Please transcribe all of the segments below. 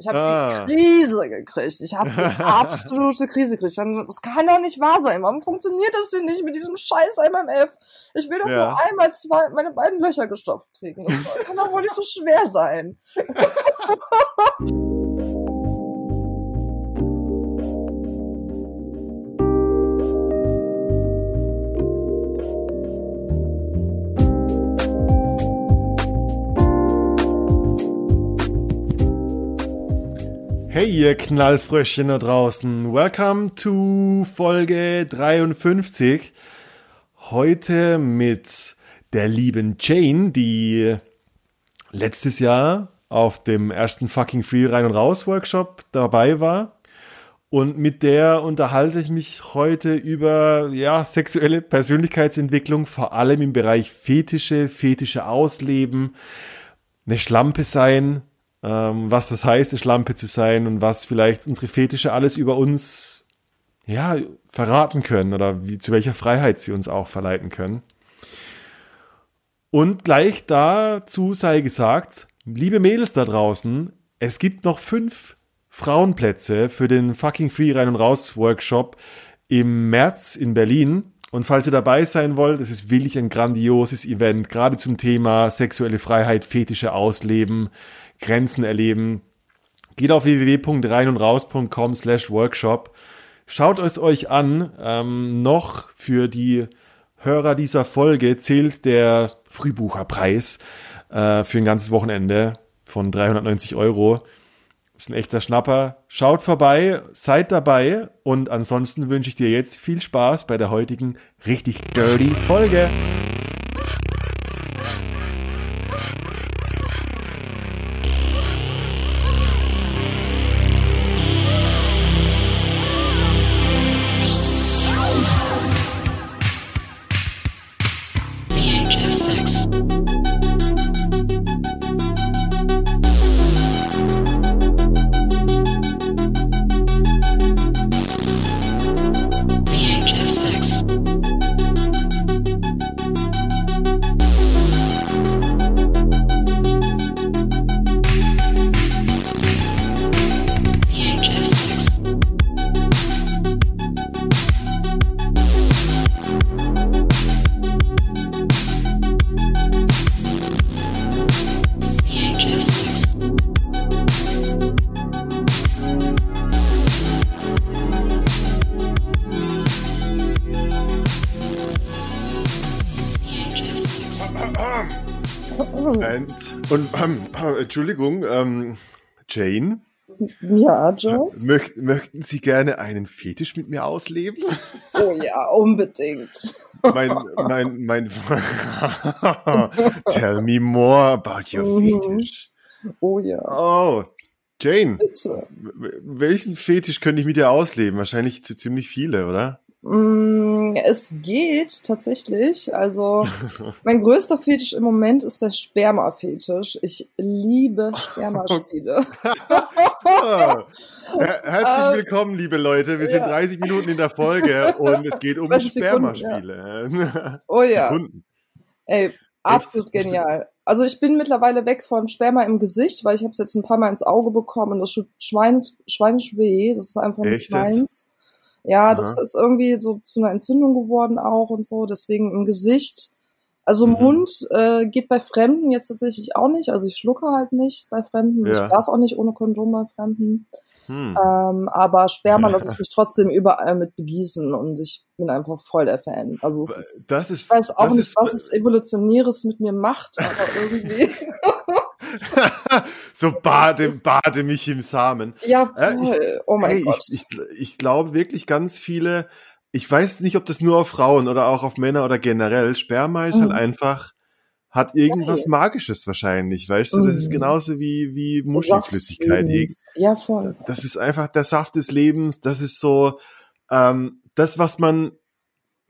Ich habe ah. die Krise gekriegt. Ich habe die absolute Krise gekriegt. Das kann doch nicht wahr sein. Warum funktioniert das denn nicht mit diesem scheiß MMF? Ich will doch ja. nur einmal zwei, meine beiden Löcher gestopft kriegen. Das kann doch wohl nicht so schwer sein. Hey ihr Knallfröschchen da draußen, welcome to Folge 53. Heute mit der lieben Jane, die letztes Jahr auf dem ersten fucking Free Rein und Raus Workshop dabei war. Und mit der unterhalte ich mich heute über ja, sexuelle Persönlichkeitsentwicklung, vor allem im Bereich Fetische, fetische Ausleben, eine Schlampe sein, ähm, was das heißt, eine Schlampe zu sein und was vielleicht unsere Fetische alles über uns ja, verraten können oder wie, zu welcher Freiheit sie uns auch verleiten können. Und gleich dazu sei gesagt, liebe Mädels da draußen, es gibt noch fünf Frauenplätze für den fucking Free Rein und Raus Workshop im März in Berlin. Und falls ihr dabei sein wollt, es ist wirklich ein grandioses Event, gerade zum Thema sexuelle Freiheit, fetische Ausleben, Grenzen erleben. Geht auf www.reinundraus.com slash workshop. Schaut es euch an. Ähm, noch für die Hörer dieser Folge zählt der Frühbucherpreis äh, für ein ganzes Wochenende von 390 Euro. Ist ein echter Schnapper. Schaut vorbei, seid dabei und ansonsten wünsche ich dir jetzt viel Spaß bei der heutigen richtig dirty Folge. Und ähm, Entschuldigung, ähm, Jane. Ja, Jones. Möcht, möchten Sie gerne einen Fetisch mit mir ausleben? Oh ja, unbedingt. Mein, mein, mein. Tell me more about your mhm. Fetisch. Oh ja. Oh, Jane. Bitte. Welchen Fetisch könnte ich mit dir ausleben? Wahrscheinlich ziemlich viele, oder? Mm, es geht tatsächlich. Also, mein größter Fetisch im Moment ist der Sperma-Fetisch. Ich liebe Spermaspiele. Herzlich ähm, willkommen, liebe Leute. Wir sind 30 Minuten in der Folge und es geht um Spermaspiele. Ja. Oh ja. Sekunden. Ey, absolut Echt? genial. Also ich bin mittlerweile weg von Sperma im Gesicht, weil ich habe es jetzt ein paar Mal ins Auge bekommen und das tut schweinisch, schweinisch weh. Das ist einfach nicht meins. Ja, das ist irgendwie so zu einer Entzündung geworden auch und so. Deswegen im Gesicht. Also mhm. Mund äh, geht bei Fremden jetzt tatsächlich auch nicht. Also ich schlucke halt nicht bei Fremden. Ja. Ich darf auch nicht ohne Kondom bei Fremden. Hm. Ähm, aber Sperma lasse ich mich trotzdem überall mit begießen und ich bin einfach voll der Fan. Also es ist, das ist, ich weiß auch nicht, was es Evolutionäres mit mir macht, aber irgendwie. so bade, bade mich im Samen. Ja, voll. Äh, ich, oh mein hey, Gott. Ich, ich, ich glaube wirklich ganz viele, ich weiß nicht, ob das nur auf Frauen oder auch auf Männer oder generell, Sperma ist halt mhm. halt einfach, hat irgendwas Geil. Magisches wahrscheinlich, weißt du? Das ist mhm. genauso wie, wie Muschelflüssigkeit. Ja, voll. Das ist einfach der Saft des Lebens, das ist so, ähm, das, was man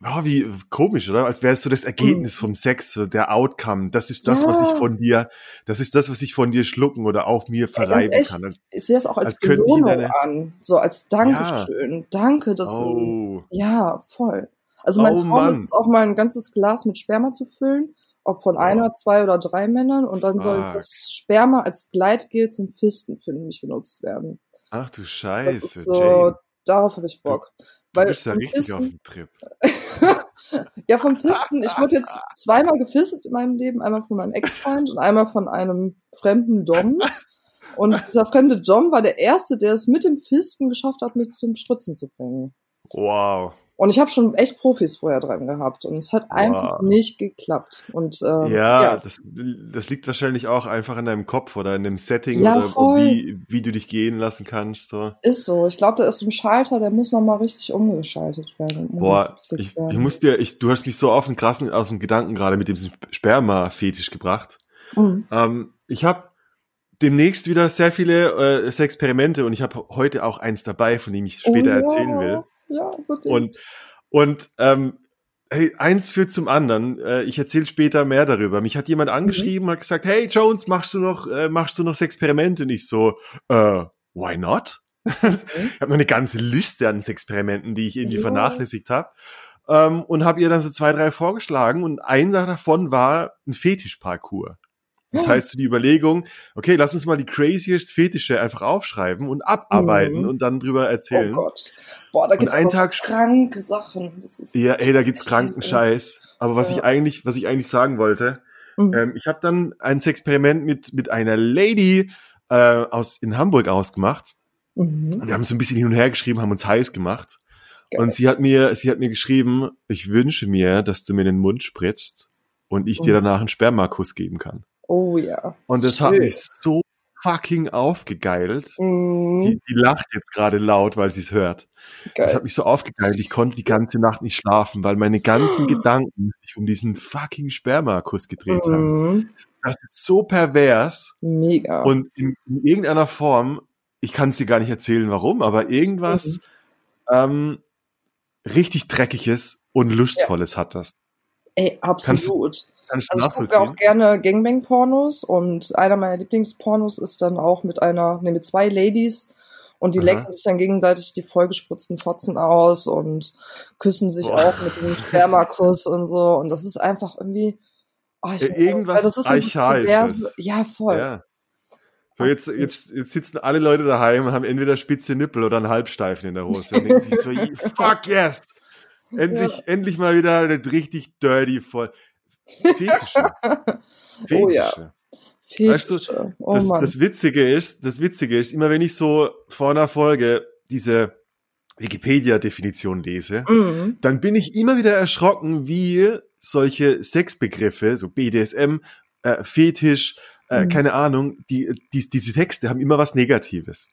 Oh, wie komisch, oder? Als wäre es so das Ergebnis mhm. vom Sex, so der Outcome. Das ist das, ja. was ich von dir, das ist das, was ich von dir schlucken oder auf mir verreiben echt, kann. Als, ich sehe das auch als, als Belohnung deine... an, so als Dankeschön. Ja. Danke, dass oh. du, ja, voll. Also mein oh, Traum Mann. ist auch mal ein ganzes Glas mit Sperma zu füllen ob von einer, zwei oder drei Männern und dann Fuck. soll das Sperma als Gleitgel zum Fisten, finde ich, benutzt werden. Ach du Scheiße, so, Jane. Darauf habe ich Bock. Du, du bist ja richtig Fisten, auf dem Trip. Ja, vom Fisten, ich wurde jetzt zweimal gefistet in meinem Leben, einmal von meinem Ex-Freund und einmal von einem fremden Dom. Und dieser fremde Dom war der Erste, der es mit dem Fisten geschafft hat, mich zum Spritzen zu bringen. Wow. Und ich habe schon echt Profis vorher dran gehabt und es hat einfach wow. nicht geklappt. Und ähm, ja, ja, Das, das liegt wahrscheinlich auch einfach in deinem Kopf oder in dem Setting ja, oder wie, wie du dich gehen lassen kannst. So. Ist so. Ich glaube, da ist ein Schalter, der muss nochmal richtig umgeschaltet werden. Boah, ich, werden. ich muss dir, ich, du hast mich so auf den krassen, auf den Gedanken gerade mit dem Sperma-Fetisch gebracht. Mhm. Ähm, ich habe demnächst wieder sehr viele äh, Experimente und ich habe heute auch eins dabei, von dem ich später oh, ja. erzählen will. Ja, bitte. Und, und ähm, hey, eins führt zum anderen. Äh, ich erzähle später mehr darüber. Mich hat jemand mhm. angeschrieben, mhm. hat gesagt, hey Jones, machst du noch, äh, machst du noch Experimente? Und ich so, äh, why not? Okay. ich habe noch eine ganze Liste an Experimenten, die ich irgendwie ja. vernachlässigt habe. Ähm, und habe ihr dann so zwei, drei vorgeschlagen und einer davon war ein Fetischparcours. Das heißt, die Überlegung, okay, lass uns mal die craziest Fetische einfach aufschreiben und abarbeiten mhm. und dann drüber erzählen. Oh Gott. Boah, da gibt's Tag kranke Sachen. Das ist ja, ey, da gibt's kranken Scheiß. Aber was ja. ich eigentlich, was ich eigentlich sagen wollte, mhm. ähm, ich habe dann ein Experiment mit mit einer Lady äh, aus in Hamburg ausgemacht. Mhm. Und wir haben so ein bisschen hin und her geschrieben, haben uns heiß gemacht. Geil. Und sie hat mir, sie hat mir geschrieben, ich wünsche mir, dass du mir den Mund spritzt und ich dir mhm. danach einen Spermakuss geben kann. Oh ja. Und das hat mich so fucking aufgegeilt. Mm. Die, die lacht jetzt gerade laut, weil sie es hört. Geil. Das hat mich so aufgegeilt. Ich konnte die ganze Nacht nicht schlafen, weil meine ganzen oh. Gedanken sich um diesen fucking Spermakuss gedreht mm. haben. Das ist so pervers. Mega. Und in, in irgendeiner Form, ich kann es dir gar nicht erzählen, warum, aber irgendwas mhm. ähm, richtig Dreckiges und Lustvolles ja. hat das. Ey, absolut. Kannst, Kannst also ich gucke auch gerne Gangbang-Pornos und einer meiner Lieblingspornos ist dann auch mit einer, ne, mit zwei Ladies und die Aha. lecken sich dann gegenseitig die vollgespritzten Fotzen aus und küssen sich Boah. auch mit diesem Spermakuss und so und das ist einfach irgendwie oh, ich irgendwas das ist archaisches. Ja, voll. Ja. So jetzt, jetzt, jetzt sitzen alle Leute daheim und haben entweder spitze Nippel oder einen Halbsteifen in der Hose und denken sich so, fuck yes! Endlich, ja. endlich mal wieder richtig dirty voll. Fetische. Fetische. Oh ja. Fetische. Weißt du, oh das, das, Witzige ist, das Witzige ist, immer wenn ich so vor einer Folge diese Wikipedia-Definition lese, mhm. dann bin ich immer wieder erschrocken, wie solche Sexbegriffe, so BDSM, äh, Fetisch, äh, mhm. keine Ahnung, die, die, diese Texte haben immer was Negatives.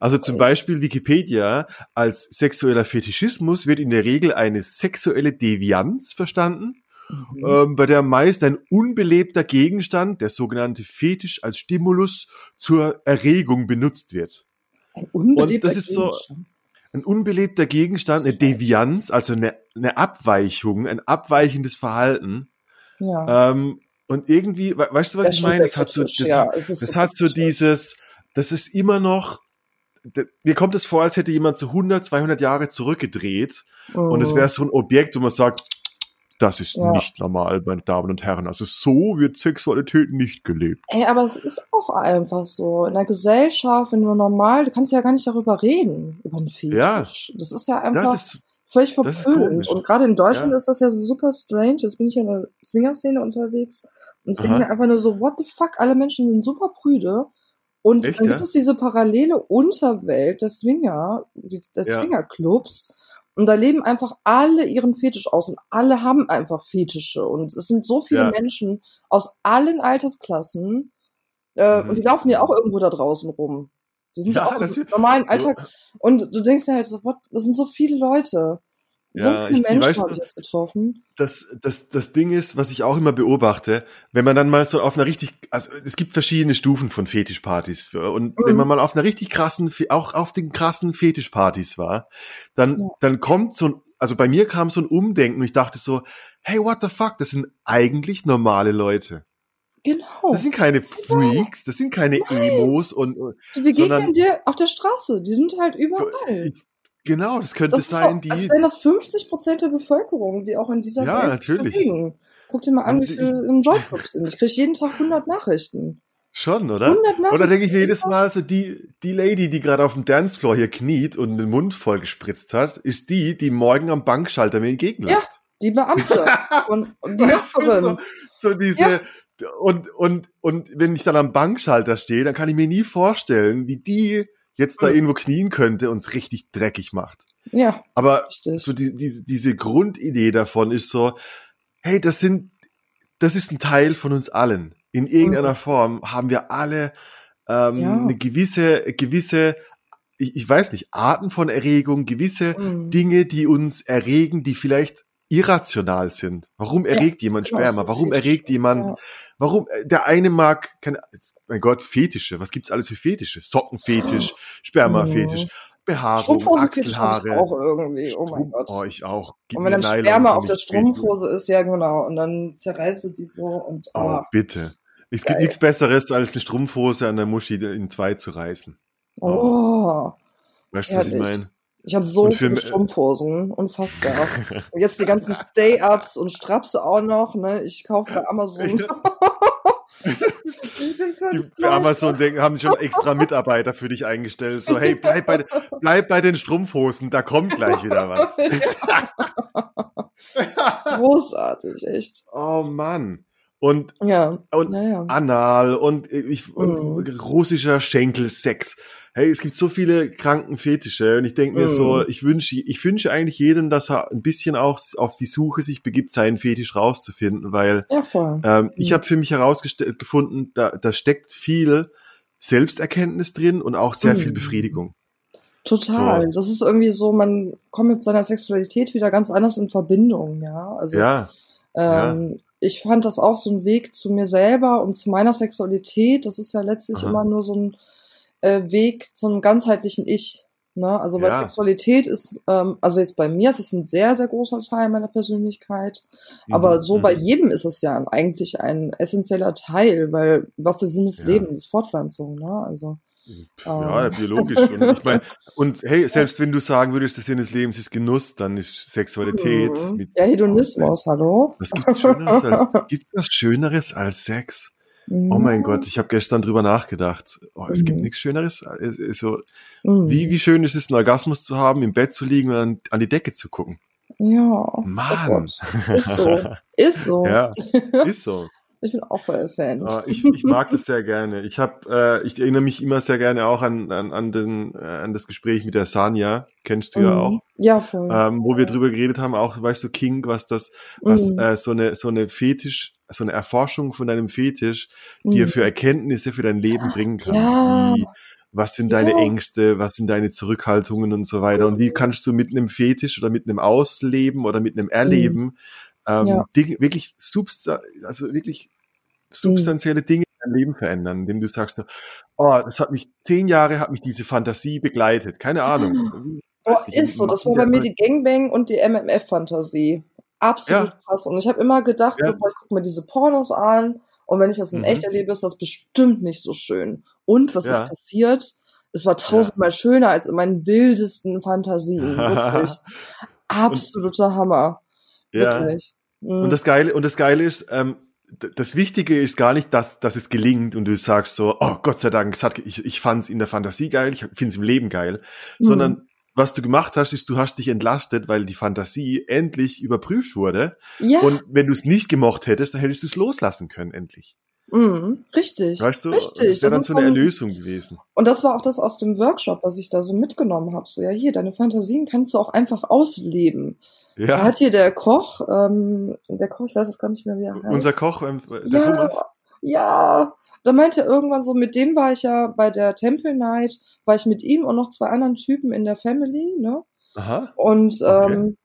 Also zum. Beispiel Wikipedia als sexueller Fetischismus wird in der Regel eine sexuelle Devianz verstanden, mhm. ähm, bei der meist ein unbelebter Gegenstand, der sogenannte Fetisch, als Stimulus zur Erregung benutzt wird. Ein unbelebter Und das ist so ein unbelebter Gegenstand, eine Devianz, also eine, eine Abweichung, ein abweichendes Verhalten. Ja. Ähm, und irgendwie, weißt du, was das ich meine? Das hat so, das, ja, das so hat so dieses, das ist immer noch, mir kommt es vor, als hätte jemand so 100, 200 Jahre zurückgedreht oh. und es oh. wäre so ein Objekt, wo man sagt, das ist ja. nicht normal, meine Damen und Herren. Also so wird Sexualität nicht gelebt. Ey, aber es ist auch einfach so. In der Gesellschaft, wenn du normal, du kannst ja gar nicht darüber reden, über einen Fetisch. Ja. Das ist ja einfach ist, völlig verpönt. Und gerade in Deutschland ja. ist das ja so super strange. Jetzt bin ich in der Swinger-Szene unterwegs. Und ich denke mir einfach nur so, what the fuck, alle Menschen sind super prüde. Und Echt, dann gibt es diese parallele Unterwelt der Swinger, der ja. Swinger-Clubs, und da leben einfach alle ihren Fetisch aus und alle haben einfach Fetische. Und es sind so viele ja. Menschen aus allen Altersklassen äh, mhm. und die laufen ja auch irgendwo da draußen rum. Die sind ja, auch im normalen Alltag. So. Und du denkst ja halt so, what, das sind so viele Leute. Ja, so ich, Menschen weißt, habe ich jetzt getroffen. Das, das, das Ding ist, was ich auch immer beobachte, wenn man dann mal so auf einer richtig, also es gibt verschiedene Stufen von Fetischpartys für, und mhm. wenn man mal auf einer richtig krassen, auch auf den krassen Fetischpartys war, dann, ja. dann kommt so ein, also bei mir kam so ein Umdenken und ich dachte so, hey, what the fuck, das sind eigentlich normale Leute. Genau. Das sind keine genau. Freaks, das sind keine Nein. Emos und. Die begegnen sondern, dir auf der Straße, die sind halt überall. Ich, Genau, das könnte das sein, so, die. Als wären das 50 Prozent der Bevölkerung, die auch in dieser ja, Welt natürlich. Bewegen. Guck dir mal an, wie viele im Joyclub sind. Ich kriege jeden Tag 100 Nachrichten. Schon, oder? 100 Nachrichten. Oder denke ich mir jedes Mal so, die, die Lady, die gerade auf dem Dancefloor hier kniet und den Mund voll gespritzt hat, ist die, die morgen am Bankschalter mir entgegenlacht. Ja, die Beamte und, und die Nachbarin. So, so diese, ja und, und, und wenn ich dann am Bankschalter stehe, dann kann ich mir nie vorstellen, wie die jetzt da irgendwo knien könnte und es richtig dreckig macht. Ja. Aber richtig. so die, die, diese Grundidee davon ist so, hey, das sind, das ist ein Teil von uns allen. In irgendeiner mhm. Form haben wir alle ähm, ja. eine gewisse, gewisse, ich, ich weiß nicht, Arten von Erregung, gewisse mhm. Dinge, die uns erregen, die vielleicht irrational sind. Warum erregt ja, jemand genau, Sperma? Warum erregt jemand, ja. Warum, äh, der eine mag, keine, mein Gott, Fetische, was gibt's alles für Fetische? Sockenfetisch, Spermafetisch, mhm. Behaarung, Achselhaare. auch irgendwie, oh mein Gott. Oh, ich auch. Gib und wenn dann Sperma auf der Strumpfhose ist, ja genau, und dann zerreißt du die so und, oh. oh bitte. Es Geil. gibt nichts Besseres, als eine Strumpfhose an der Muschi in zwei zu reißen. Oh. oh. Weißt du, was ich meine? Ich habe so viele Strumpfhosen, unfassbar. und jetzt die ganzen Stay-Ups und Strapse auch noch, ne? Ich kaufe bei Amazon. die bei Amazon denken, haben schon extra Mitarbeiter für dich eingestellt. So, hey, bleib bei, bleib bei den Strumpfhosen, da kommt gleich wieder was. Großartig, echt. Oh Mann und, ja. und ja, Anal und, ich, und mhm. russischer Schenkelsex. Hey, es gibt so viele kranken Fetische und ich denke mir mhm. so, ich wünsche, ich wünsche eigentlich jedem, dass er ein bisschen auch auf die Suche sich begibt, seinen Fetisch rauszufinden, weil ja. Ähm, mhm. ich habe für mich herausgefunden, da, da steckt viel Selbsterkenntnis drin und auch sehr viel mhm. Befriedigung. Total. So. Das ist irgendwie so, man kommt mit seiner Sexualität wieder ganz anders in Verbindung, ja. Also ja. Ähm, ja ich fand das auch so ein Weg zu mir selber und zu meiner Sexualität. Das ist ja letztlich Aha. immer nur so ein äh, Weg zum ganzheitlichen Ich. Ne? Also weil ja. Sexualität ist, ähm, also jetzt bei mir ist es ein sehr, sehr großer Teil meiner Persönlichkeit. Mhm. Aber so mhm. bei jedem ist es ja eigentlich ein essentieller Teil, weil was der Sinn des ja. Lebens ist Fortpflanzung, ne? Also. Ja, ähm. biologisch. Und ich meine, und hey, selbst wenn du sagen würdest, der Sinn des Lebens ist Genuss, dann ist Sexualität. Mhm. Mit, ja, Hedonismus, oh, hallo? Was gibt's Schöneres als, gibt's was Schöneres als Sex? Mhm. Oh mein Gott, ich habe gestern drüber nachgedacht. Oh, es mhm. gibt nichts Schöneres. So, mhm. wie, wie schön ist es, einen Orgasmus zu haben, im Bett zu liegen und an, an die Decke zu gucken. Ja. Mann. Oh ist so. Ist so. Ja, ist so. Ich bin auch voll Fan. Ja, ich, ich mag das sehr gerne. Ich habe, äh, ich erinnere mich immer sehr gerne auch an, an, an, den, äh, an das Gespräch mit der Sanja, kennst du mhm. ja auch. Ja, voll. Ähm, wo wir drüber geredet haben, auch, weißt du, King, was das, was mhm. äh, so eine so eine Fetisch, so eine Erforschung von deinem Fetisch, mhm. dir für Erkenntnisse für dein Leben bringen kann. Ja. Wie, was sind deine ja. Ängste, was sind deine Zurückhaltungen und so weiter. Und wie kannst du mit einem Fetisch oder mit einem Ausleben oder mit einem Erleben mhm ähm, ja. Dinge, wirklich substa also wirklich substanzielle Dinge in deinem Leben verändern, indem du sagst, oh, das hat mich, zehn Jahre hat mich diese Fantasie begleitet. Keine Ahnung. Oh, ist so, das war bei mir die Gangbang und die MMF-Fantasie. Absolut ja. krass. Und ich habe immer gedacht, ja. so, boah, ich gucke mir diese Pornos an und wenn ich das in mhm. echt erlebe, ist das bestimmt nicht so schön. Und was ja. ist passiert? Es war tausendmal schöner als in meinen wildesten Fantasien. Wirklich. Absoluter Hammer. Ja. Wirklich. Mhm. Und das Geile, und das Geile ist, ähm, das Wichtige ist gar nicht, dass, dass es gelingt und du sagst so, oh Gott sei Dank, hat, ich, ich fand es in der Fantasie geil, ich finde es im Leben geil, mhm. sondern was du gemacht hast, ist, du hast dich entlastet, weil die Fantasie endlich überprüft wurde. Ja. Und wenn du es nicht gemocht hättest, dann hättest du es loslassen können, endlich. Mhm, richtig. Weißt du, richtig. das wäre dann so eine Erlösung gewesen. Und das war auch das aus dem Workshop, was ich da so mitgenommen habe. So, ja, hier, deine Fantasien kannst du auch einfach ausleben. Ja. Da hat hier der Koch, ähm, der Koch, ich weiß es gar nicht mehr, wie er heißt. Unser Koch, ähm, der ja, Thomas. Ja, da meinte er irgendwann so, mit dem war ich ja bei der Temple Night, war ich mit ihm und noch zwei anderen Typen in der Family, ne? Aha. Und okay. ähm,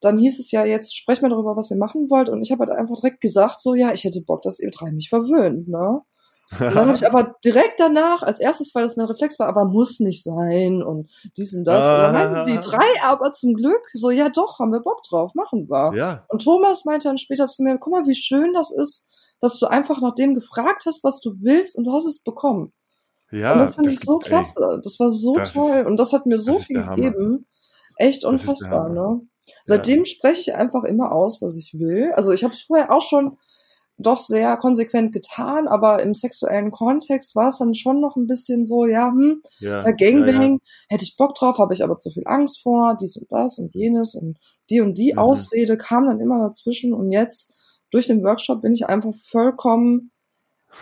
dann hieß es ja, jetzt sprecht mal darüber, was ihr machen wollt. Und ich habe halt einfach direkt gesagt, so, ja, ich hätte Bock, dass ihr drei mich verwöhnt, ne? Und dann habe ich aber direkt danach, als erstes, weil das mein Reflex war, aber muss nicht sein und dies und das. Ah. Und dann meinten die drei aber zum Glück so, ja doch, haben wir Bock drauf, machen wir. Ja. Und Thomas meinte dann später zu mir, guck mal, wie schön das ist, dass du einfach nach dem gefragt hast, was du willst und du hast es bekommen. Ja. Und das fand das ich so klasse. Ey, das war so toll. Ist, und das hat mir so viel gegeben. Echt unfassbar, ne? Seitdem ja. spreche ich einfach immer aus, was ich will. Also ich habe es vorher auch schon doch sehr konsequent getan, aber im sexuellen Kontext war es dann schon noch ein bisschen so, ja, hm, ja, der Gangbang, ja, ja. hätte ich Bock drauf, habe ich aber zu viel Angst vor, dies und das und jenes und die und die mhm. Ausrede kam dann immer dazwischen und jetzt durch den Workshop bin ich einfach vollkommen,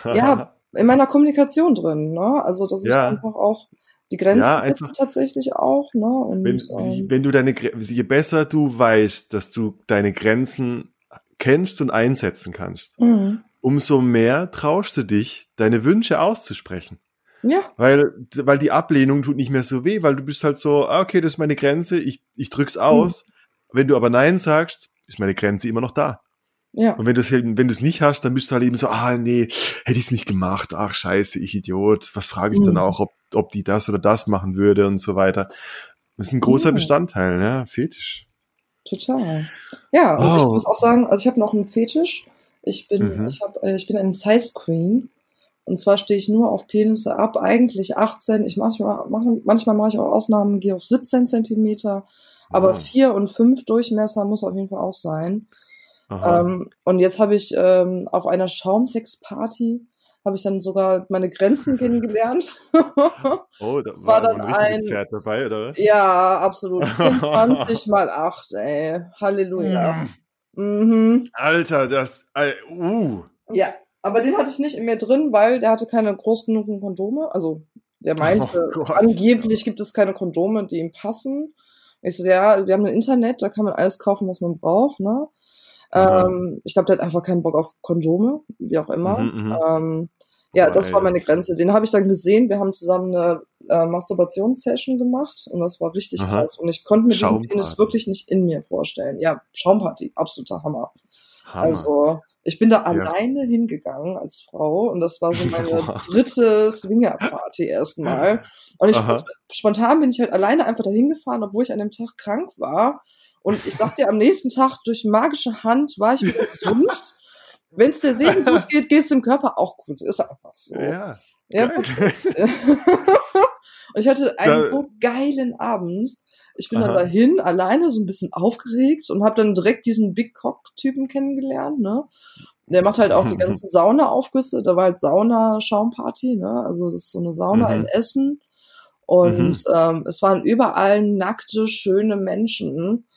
ja, in meiner Kommunikation drin, ne? Also, dass ich einfach auch die Grenzen ja, einfach, tatsächlich auch, ne? Und, wenn, ähm, wenn du deine, je besser du weißt, dass du deine Grenzen kennst und einsetzen kannst, mhm. umso mehr traust du dich, deine Wünsche auszusprechen. Ja. Weil, weil die Ablehnung tut nicht mehr so weh, weil du bist halt so, ah, okay, das ist meine Grenze, ich, ich drück's aus. Mhm. Wenn du aber Nein sagst, ist meine Grenze immer noch da. Ja. Und wenn du es halt, wenn du es nicht hast, dann bist du halt eben so, ah nee, hätte ich es nicht gemacht, ach scheiße, ich Idiot, was frage ich mhm. dann auch, ob, ob die das oder das machen würde und so weiter. Das ist ein großer mhm. Bestandteil, ja, Fetisch. Total. Ja, und oh. ich muss auch sagen, also ich habe noch einen Fetisch. Ich bin, mhm. ich habe, äh, ich bin eine Size Queen. Und zwar stehe ich nur auf Penisse ab, eigentlich 18. Ich manchmal, mache, manchmal mache ich auch Ausnahmen, gehe auf 17 Zentimeter. Aber oh. 4 und 5 Durchmesser muss auf jeden Fall auch sein. Ähm, und jetzt habe ich ähm, auf einer Schaumsex-Party habe ich dann sogar meine Grenzen kennengelernt. oh, da war, war dann ein, ein Pferd dabei, oder was? Ja, absolut. 20 mal 8, ey. Halleluja. Mhm. Alter, das, uh. Ja, aber den hatte ich nicht in mir drin, weil der hatte keine groß genugen Kondome. Also, der meinte, oh angeblich gibt es keine Kondome, die ihm passen. Ich so, ja, wir haben ein Internet, da kann man alles kaufen, was man braucht, ne? Ähm, ich glaube, der hat einfach keinen Bock auf Kondome, wie auch immer. Mhm, mhm. ähm, ja, das war meine Grenze. Den habe ich dann gesehen. Wir haben zusammen eine äh, Masturbationssession gemacht und das war richtig Aha. krass. Und ich konnte mir den Penis wirklich nicht in mir vorstellen. Ja, Schaumparty, absoluter Hammer. Hammer. Also, ich bin da ja. alleine hingegangen als Frau und das war so meine dritte Swingerparty erstmal. Und ich spontan bin ich halt alleine einfach dahin gefahren, obwohl ich an dem Tag krank war und ich sag dir, am nächsten Tag durch magische Hand war ich wieder gesund. Wenn es der Seele gut geht, geht es dem Körper auch gut. Ist einfach so. Ja. ja und ich hatte einen so geilen Abend. Ich bin Aha. dann dahin, alleine, so ein bisschen aufgeregt und habe dann direkt diesen Big Cock-Typen kennengelernt, ne? Der macht halt auch die ganzen Sauna-Aufgüsse. Da war halt Sauna-Schaumparty, ne? Also das ist so eine Sauna mhm. in Essen. Und mhm. ähm, es waren überall nackte, schöne Menschen.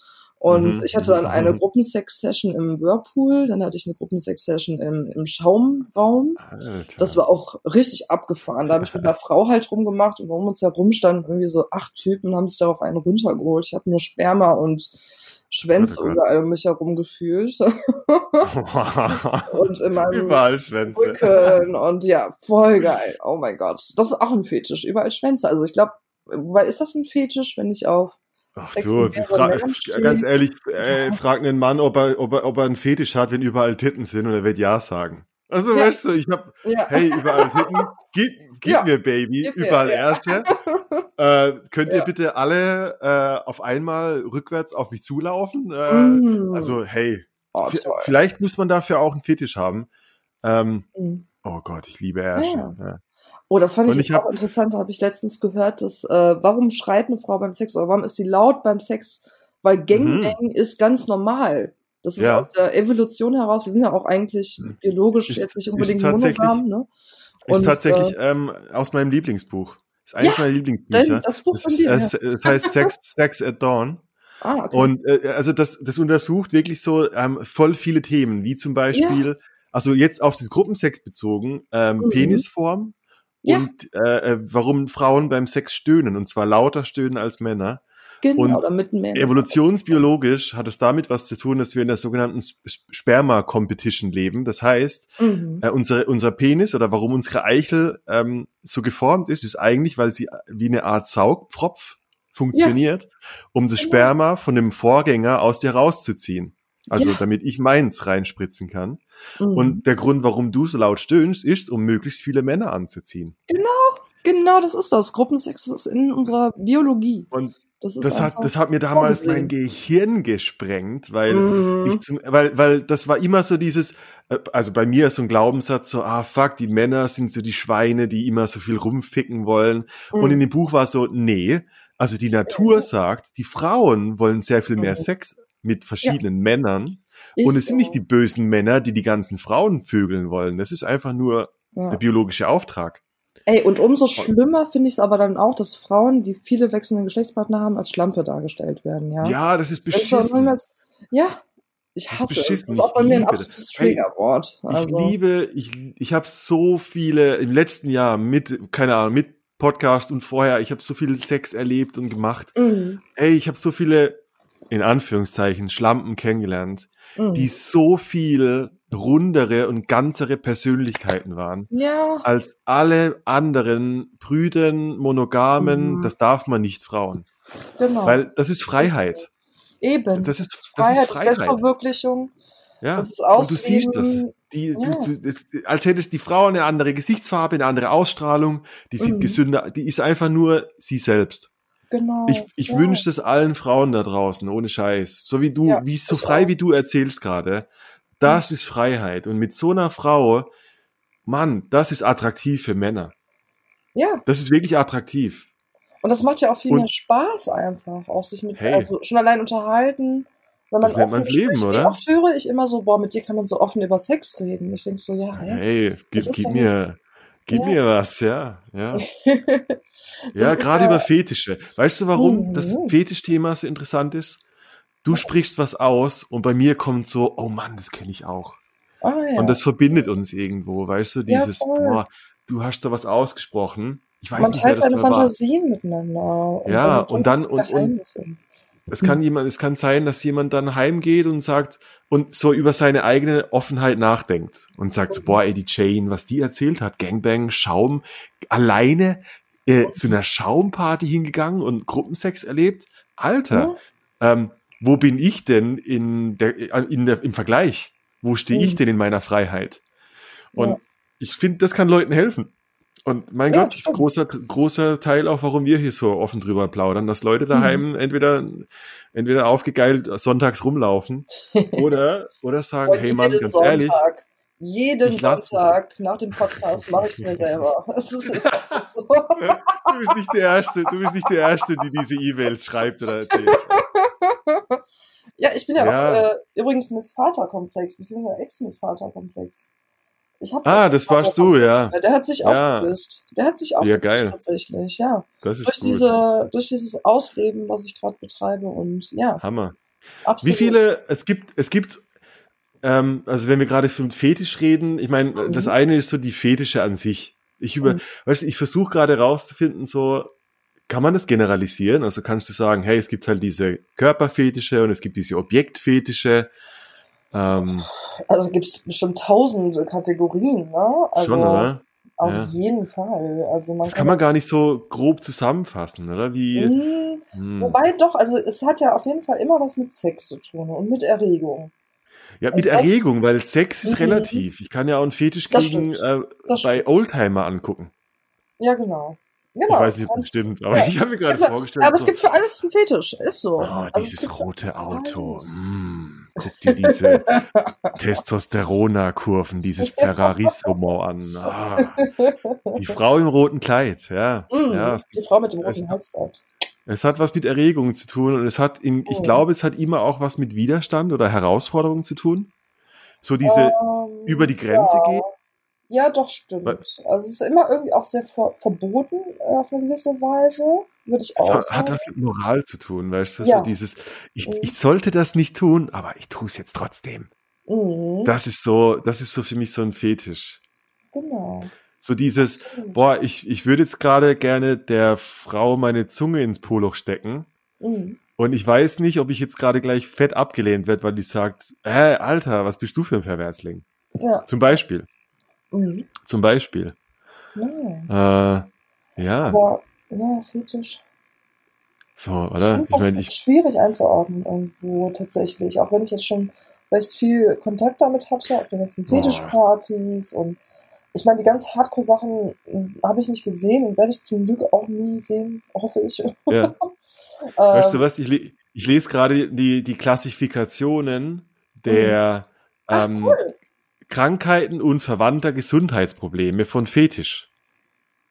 Und mhm. ich hatte dann eine mhm. Gruppensex-Session im Whirlpool, dann hatte ich eine Gruppensex-Session im, im Schaumraum. Alter. Das war auch richtig abgefahren. Da habe ich mit einer Frau halt rumgemacht und um uns herum standen irgendwie so acht Typen, haben sich darauf einen runtergeholt. Ich habe nur Sperma und Schwänze oh überall um mich herum gefühlt. und in meinem Überall Schwänze. Rücken und ja, voll geil. Oh mein Gott. Das ist auch ein Fetisch. Überall Schwänze. Also ich glaube, weil ist das ein Fetisch, wenn ich auf Ach du, ganz ehrlich, äh, frag einen Mann, ob er, ob, er, ob er einen Fetisch hat, wenn überall Titten sind und er wird Ja sagen. Also ja. weißt du, ich hab, ja. hey, überall Titten, gib, gib ja. mir Baby, gib überall mir, Ärsche. Äh, könnt ihr bitte alle äh, auf einmal rückwärts auf mich zulaufen? Äh, mm. Also hey, oh, vielleicht muss man dafür auch einen Fetisch haben. Ähm, mm. Oh Gott, ich liebe Ärsche. Ja. Oh, das fand ich, ich auch interessant. Da habe ich letztens gehört, dass äh, warum schreit eine Frau beim Sex oder warum ist sie laut beim Sex? Weil Gangbang mhm. ist ganz normal. Das ist ja. aus der Evolution heraus. Wir sind ja auch eigentlich mhm. biologisch ist, jetzt nicht unbedingt monogam. Ne? Und, ist tatsächlich äh, ähm, aus meinem Lieblingsbuch. Ist eines ja, meiner Lieblingsbücher. Das Buch von dir. Es, es heißt Sex, Sex at Dawn. Ah, okay. Und äh, also das, das untersucht wirklich so ähm, voll viele Themen, wie zum Beispiel, ja. also jetzt auf das Gruppensex bezogen, ähm, mhm. Penisform, ja. und äh, äh, warum Frauen beim Sex stöhnen und zwar lauter stöhnen als Männer. Genau, und damit mehr evolutionsbiologisch hat es damit was zu tun, dass wir in der sogenannten Sperma-Competition leben. Das heißt, mhm. äh, unser, unser Penis oder warum unsere Eichel ähm, so geformt ist, ist eigentlich, weil sie wie eine Art Saugpfropf funktioniert, ja. um das genau. Sperma von dem Vorgänger aus dir rauszuziehen. Also ja. damit ich meins reinspritzen kann. Mhm. Und der Grund, warum du so laut stöhnst, ist, um möglichst viele Männer anzuziehen. Genau, genau, das ist das. Gruppensex ist in unserer Biologie. Und das, das hat, das hat mir damals mein Gehirn gesprengt, weil mhm. ich zum, weil, weil das war immer so dieses, äh, also bei mir ist so ein Glaubenssatz so, ah fuck, die Männer sind so die Schweine, die immer so viel rumficken wollen. Mhm. Und in dem Buch war so, nee, Also die Natur sagt, die Frauen wollen sehr viel mehr mhm. Sex mit verschiedenen ja. Männern. Ist und es sind nicht die bösen Männer, die die ganzen Frauen vögeln wollen. Das ist einfach nur ja. der biologische Auftrag. Ey, und umso schlimmer finde ich es aber dann auch, dass Frauen, die viele wechselnde Geschlechtspartner haben, als Schlampe dargestellt werden, ja? Ja, das ist beschissen. ja, ich hasse das ist beschissen. Es. Das ist auch bei mir ein absolutes Triggerwort. Also. Ich liebe, ich, ich habe so viele im letzten Jahr mit, keine Ahnung, mit Podcast und vorher, ich habe so viel Sex erlebt und gemacht. Mhm. Ey, ich habe so viele, in Anführungszeichen, Schlampen kennengelernt, mhm. die so viel rundere und ganzere Persönlichkeiten waren. Ja. Als alle anderen Brüden, Monogamen, mhm. das darf man nicht Frauen. Genau. Weil das ist Freiheit. Eben. Das ist, das Freiheit, ist Freiheit. Selbstverwirklichung. Ja, und du siehst das. Die, ja. du, du, als hättest die Frau eine andere Gesichtsfarbe, eine andere Ausstrahlung, die sieht mhm. gesünder, die ist einfach nur sie selbst. Genau. Ich, ich ja. wünsche das allen Frauen da draußen, ohne Scheiß. So wie du, ja, wie so frei auch. wie du erzählst gerade. Das mhm. ist Freiheit. Und mit so einer Frau, Mann, das ist attraktiv für Männer. Ja. Das ist wirklich attraktiv. Und das macht ja auch viel und, mehr Spaß einfach, auch sich mit, hey, also schon allein unterhalten. Wenn man das nennt man's Leben, oder? Oft höre ich immer so, boah, mit dir kann man so offen über Sex reden. Ich denke so, ja, hey, gib, gib mir, gib ja. mir was, ja, ja. ja, gerade ja, über Fetische. Weißt du, warum mhm. das Fetischthema so interessant ist? Du sprichst was aus und bei mir kommt so, oh Mann, das kenne ich auch. Ah, ja. Und das verbindet uns irgendwo, weißt du, dieses, boah, du hast da was ausgesprochen. Ich weiß man nicht, teilt seine Fantasien war. miteinander. Und ja, und dann, und, und, es kann jemand, es kann sein, dass jemand dann heimgeht und sagt und so über seine eigene Offenheit nachdenkt und sagt so, boah, Eddie Jane, was die erzählt hat, Gangbang, Schaum, alleine äh, zu einer Schaumparty hingegangen und Gruppensex erlebt. Alter, ja. ähm, wo bin ich denn in der, in der, im Vergleich? Wo stehe ich denn in meiner Freiheit? Und ja. ich finde, das kann Leuten helfen. Und mein ja, Gott, das ist großer, großer Teil auch, warum wir hier so offen drüber plaudern, dass Leute daheim mhm. entweder, entweder aufgegeilt sonntags rumlaufen oder, oder sagen, hey Mann, ganz Sonntag, ehrlich. Jeden Sonntag nach dem Podcast mache ich es mir selber. Das ist, ist so. du bist nicht der Erste, du bist nicht der Erste, die diese E-Mails schreibt oder erzählt. Ja, ich bin ja, ja. auch äh, übrigens Miss Vater-Komplex, beziehungsweise Ex-Miss Vater-Komplex. Ah, das warst du, ja. Der hat sich ja. aufgelöst. Der hat sich aufgelöst ja, geil. tatsächlich, ja. Das ist durch gut. Diese, durch dieses Ausleben, was ich gerade betreibe und ja. Hammer. Absolut. Wie viele, es gibt, es gibt, ähm, also wenn wir gerade von Fetisch reden, ich meine, mhm. das eine ist so die Fetische an sich. Ich über, mhm. weißt du, ich versuche gerade rauszufinden, so, kann man das generalisieren? Also kannst du sagen, hey, es gibt halt diese Körperfetische und es gibt diese Objektfetische. Ähm, also gibt es bestimmt tausende Kategorien, ne? Also, schon, oder? Auf ja. jeden Fall. Also das kann man gar nicht so grob zusammenfassen, oder? Wie, mh, hm. Wobei doch, also es hat ja auf jeden Fall immer was mit Sex zu tun und mit Erregung. Ja, mit Erregung, weil Sex ist mhm. relativ. Ich kann ja auch einen Fetisch kriegen äh, bei Oldtimer angucken. Ja, genau. Genau, ich weiß nicht, ob das stimmt, aber ja, ich habe mir gerade vorgestellt. Aber so, es gibt für alles einen Fetisch, ist so. Oh, also dieses rote Auto. Mm, guck dir diese Testosterona-Kurven, dieses Ferrarissimo an. Ah, die Frau im roten Kleid, ja. Mm, ja die Frau mit dem roten Halsband. Es hat was mit Erregung zu tun und es hat, in, ich oh. glaube, es hat immer auch was mit Widerstand oder Herausforderung zu tun. So diese ähm, über die Grenze ja. gehen. Ja, doch, stimmt. also es ist immer irgendwie auch sehr ver verboten äh, auf eine gewisse Weise, würde ich auch es sagen. Hat was mit Moral zu tun, weißt du, ja. so dieses, ich, mhm. ich sollte das nicht tun, aber ich tue es jetzt trotzdem. Mhm. Das ist so, das ist so für mich so ein Fetisch. Genau. So dieses, boah, ich, ich würde jetzt gerade gerne der Frau meine Zunge ins Poloch stecken. Mhm. Und ich weiß nicht, ob ich jetzt gerade gleich fett abgelehnt werde, weil die sagt, äh, Alter, was bist du für ein Perversling? Ja. Zum Beispiel. Mhm. Zum Beispiel. Ja. Äh, ja. Aber, ja, Fetisch. So, oder? Ich, ich meine, ich. Schwierig einzuordnen irgendwo tatsächlich. Auch wenn ich jetzt schon recht viel Kontakt damit hatte, auf den ganzen Fetischpartys und ich meine, die ganz Hardcore-Sachen hm, habe ich nicht gesehen und werde ich zum Glück auch nie sehen, hoffe ich. Ja. weißt du ähm. was? Ich, ich lese gerade die, die Klassifikationen der Ach, ähm, cool. Krankheiten und verwandter Gesundheitsprobleme von Fetisch.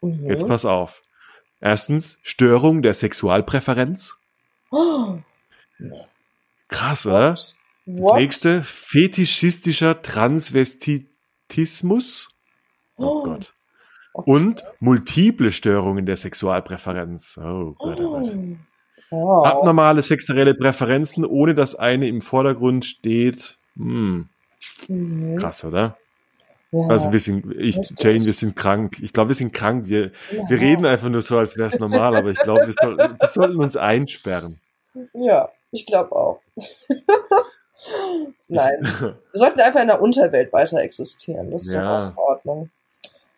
Mhm. Jetzt pass auf. Erstens, Störung der Sexualpräferenz. Oh. Krass, oder? Das nächste, fetischistischer Transvestitismus. Oh, oh. Gott. Okay. Und multiple Störungen der Sexualpräferenz. Oh Gott, oh Gott. Oh. Abnormale sexuelle Präferenzen, ohne dass eine im Vordergrund steht. Hm. Mhm. Krass, oder? Ja, also wir sind, ich, Jane, wir sind krank. Ich glaube, wir sind krank. Wir, ja. wir reden einfach nur so, als wäre es normal, aber ich glaube, wir, soll, wir sollten uns einsperren. Ja, ich glaube auch. Nein. Wir sollten einfach in der Unterwelt weiter existieren. Das ist ja. doch auch in Ordnung.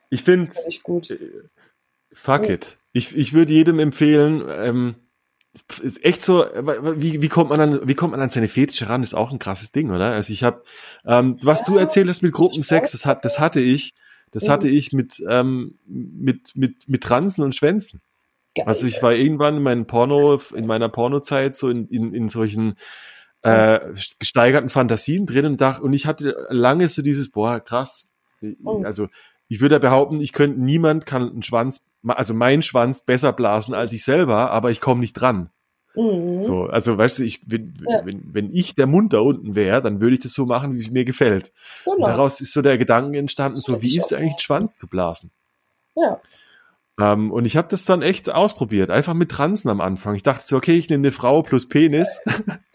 Ich finde, gut. Äh, fuck it. Ich, ich würde jedem empfehlen, ähm, ist echt so, wie, wie kommt man an, wie kommt man an seine Fetische ran, ist auch ein krasses Ding, oder? Also ich habe, ähm, was du erzählt hast mit Gruppensex, das hat, das hatte ich, das hatte ich mit, ähm, mit, mit, mit Transen und Schwänzen. Also ich war irgendwann in meinem Porno, in meiner Pornozeit so in, in, in solchen äh, gesteigerten Fantasien drin und dachte, und ich hatte lange so dieses, boah, krass. Oh. Also ich würde behaupten, ich könnte, niemand kann einen Schwanz, also meinen Schwanz besser blasen als ich selber, aber ich komme nicht dran. Mhm. So, also weißt du, ich, wenn, ja. wenn, wenn ich der Mund da unten wäre, dann würde ich das so machen, wie es mir gefällt. Genau. daraus ist so der Gedanke entstanden, so wie ist es eigentlich, einen Schwanz zu blasen? Ja. Ähm, und ich habe das dann echt ausprobiert, einfach mit Transen am Anfang. Ich dachte so, okay, ich nehme eine Frau plus Penis.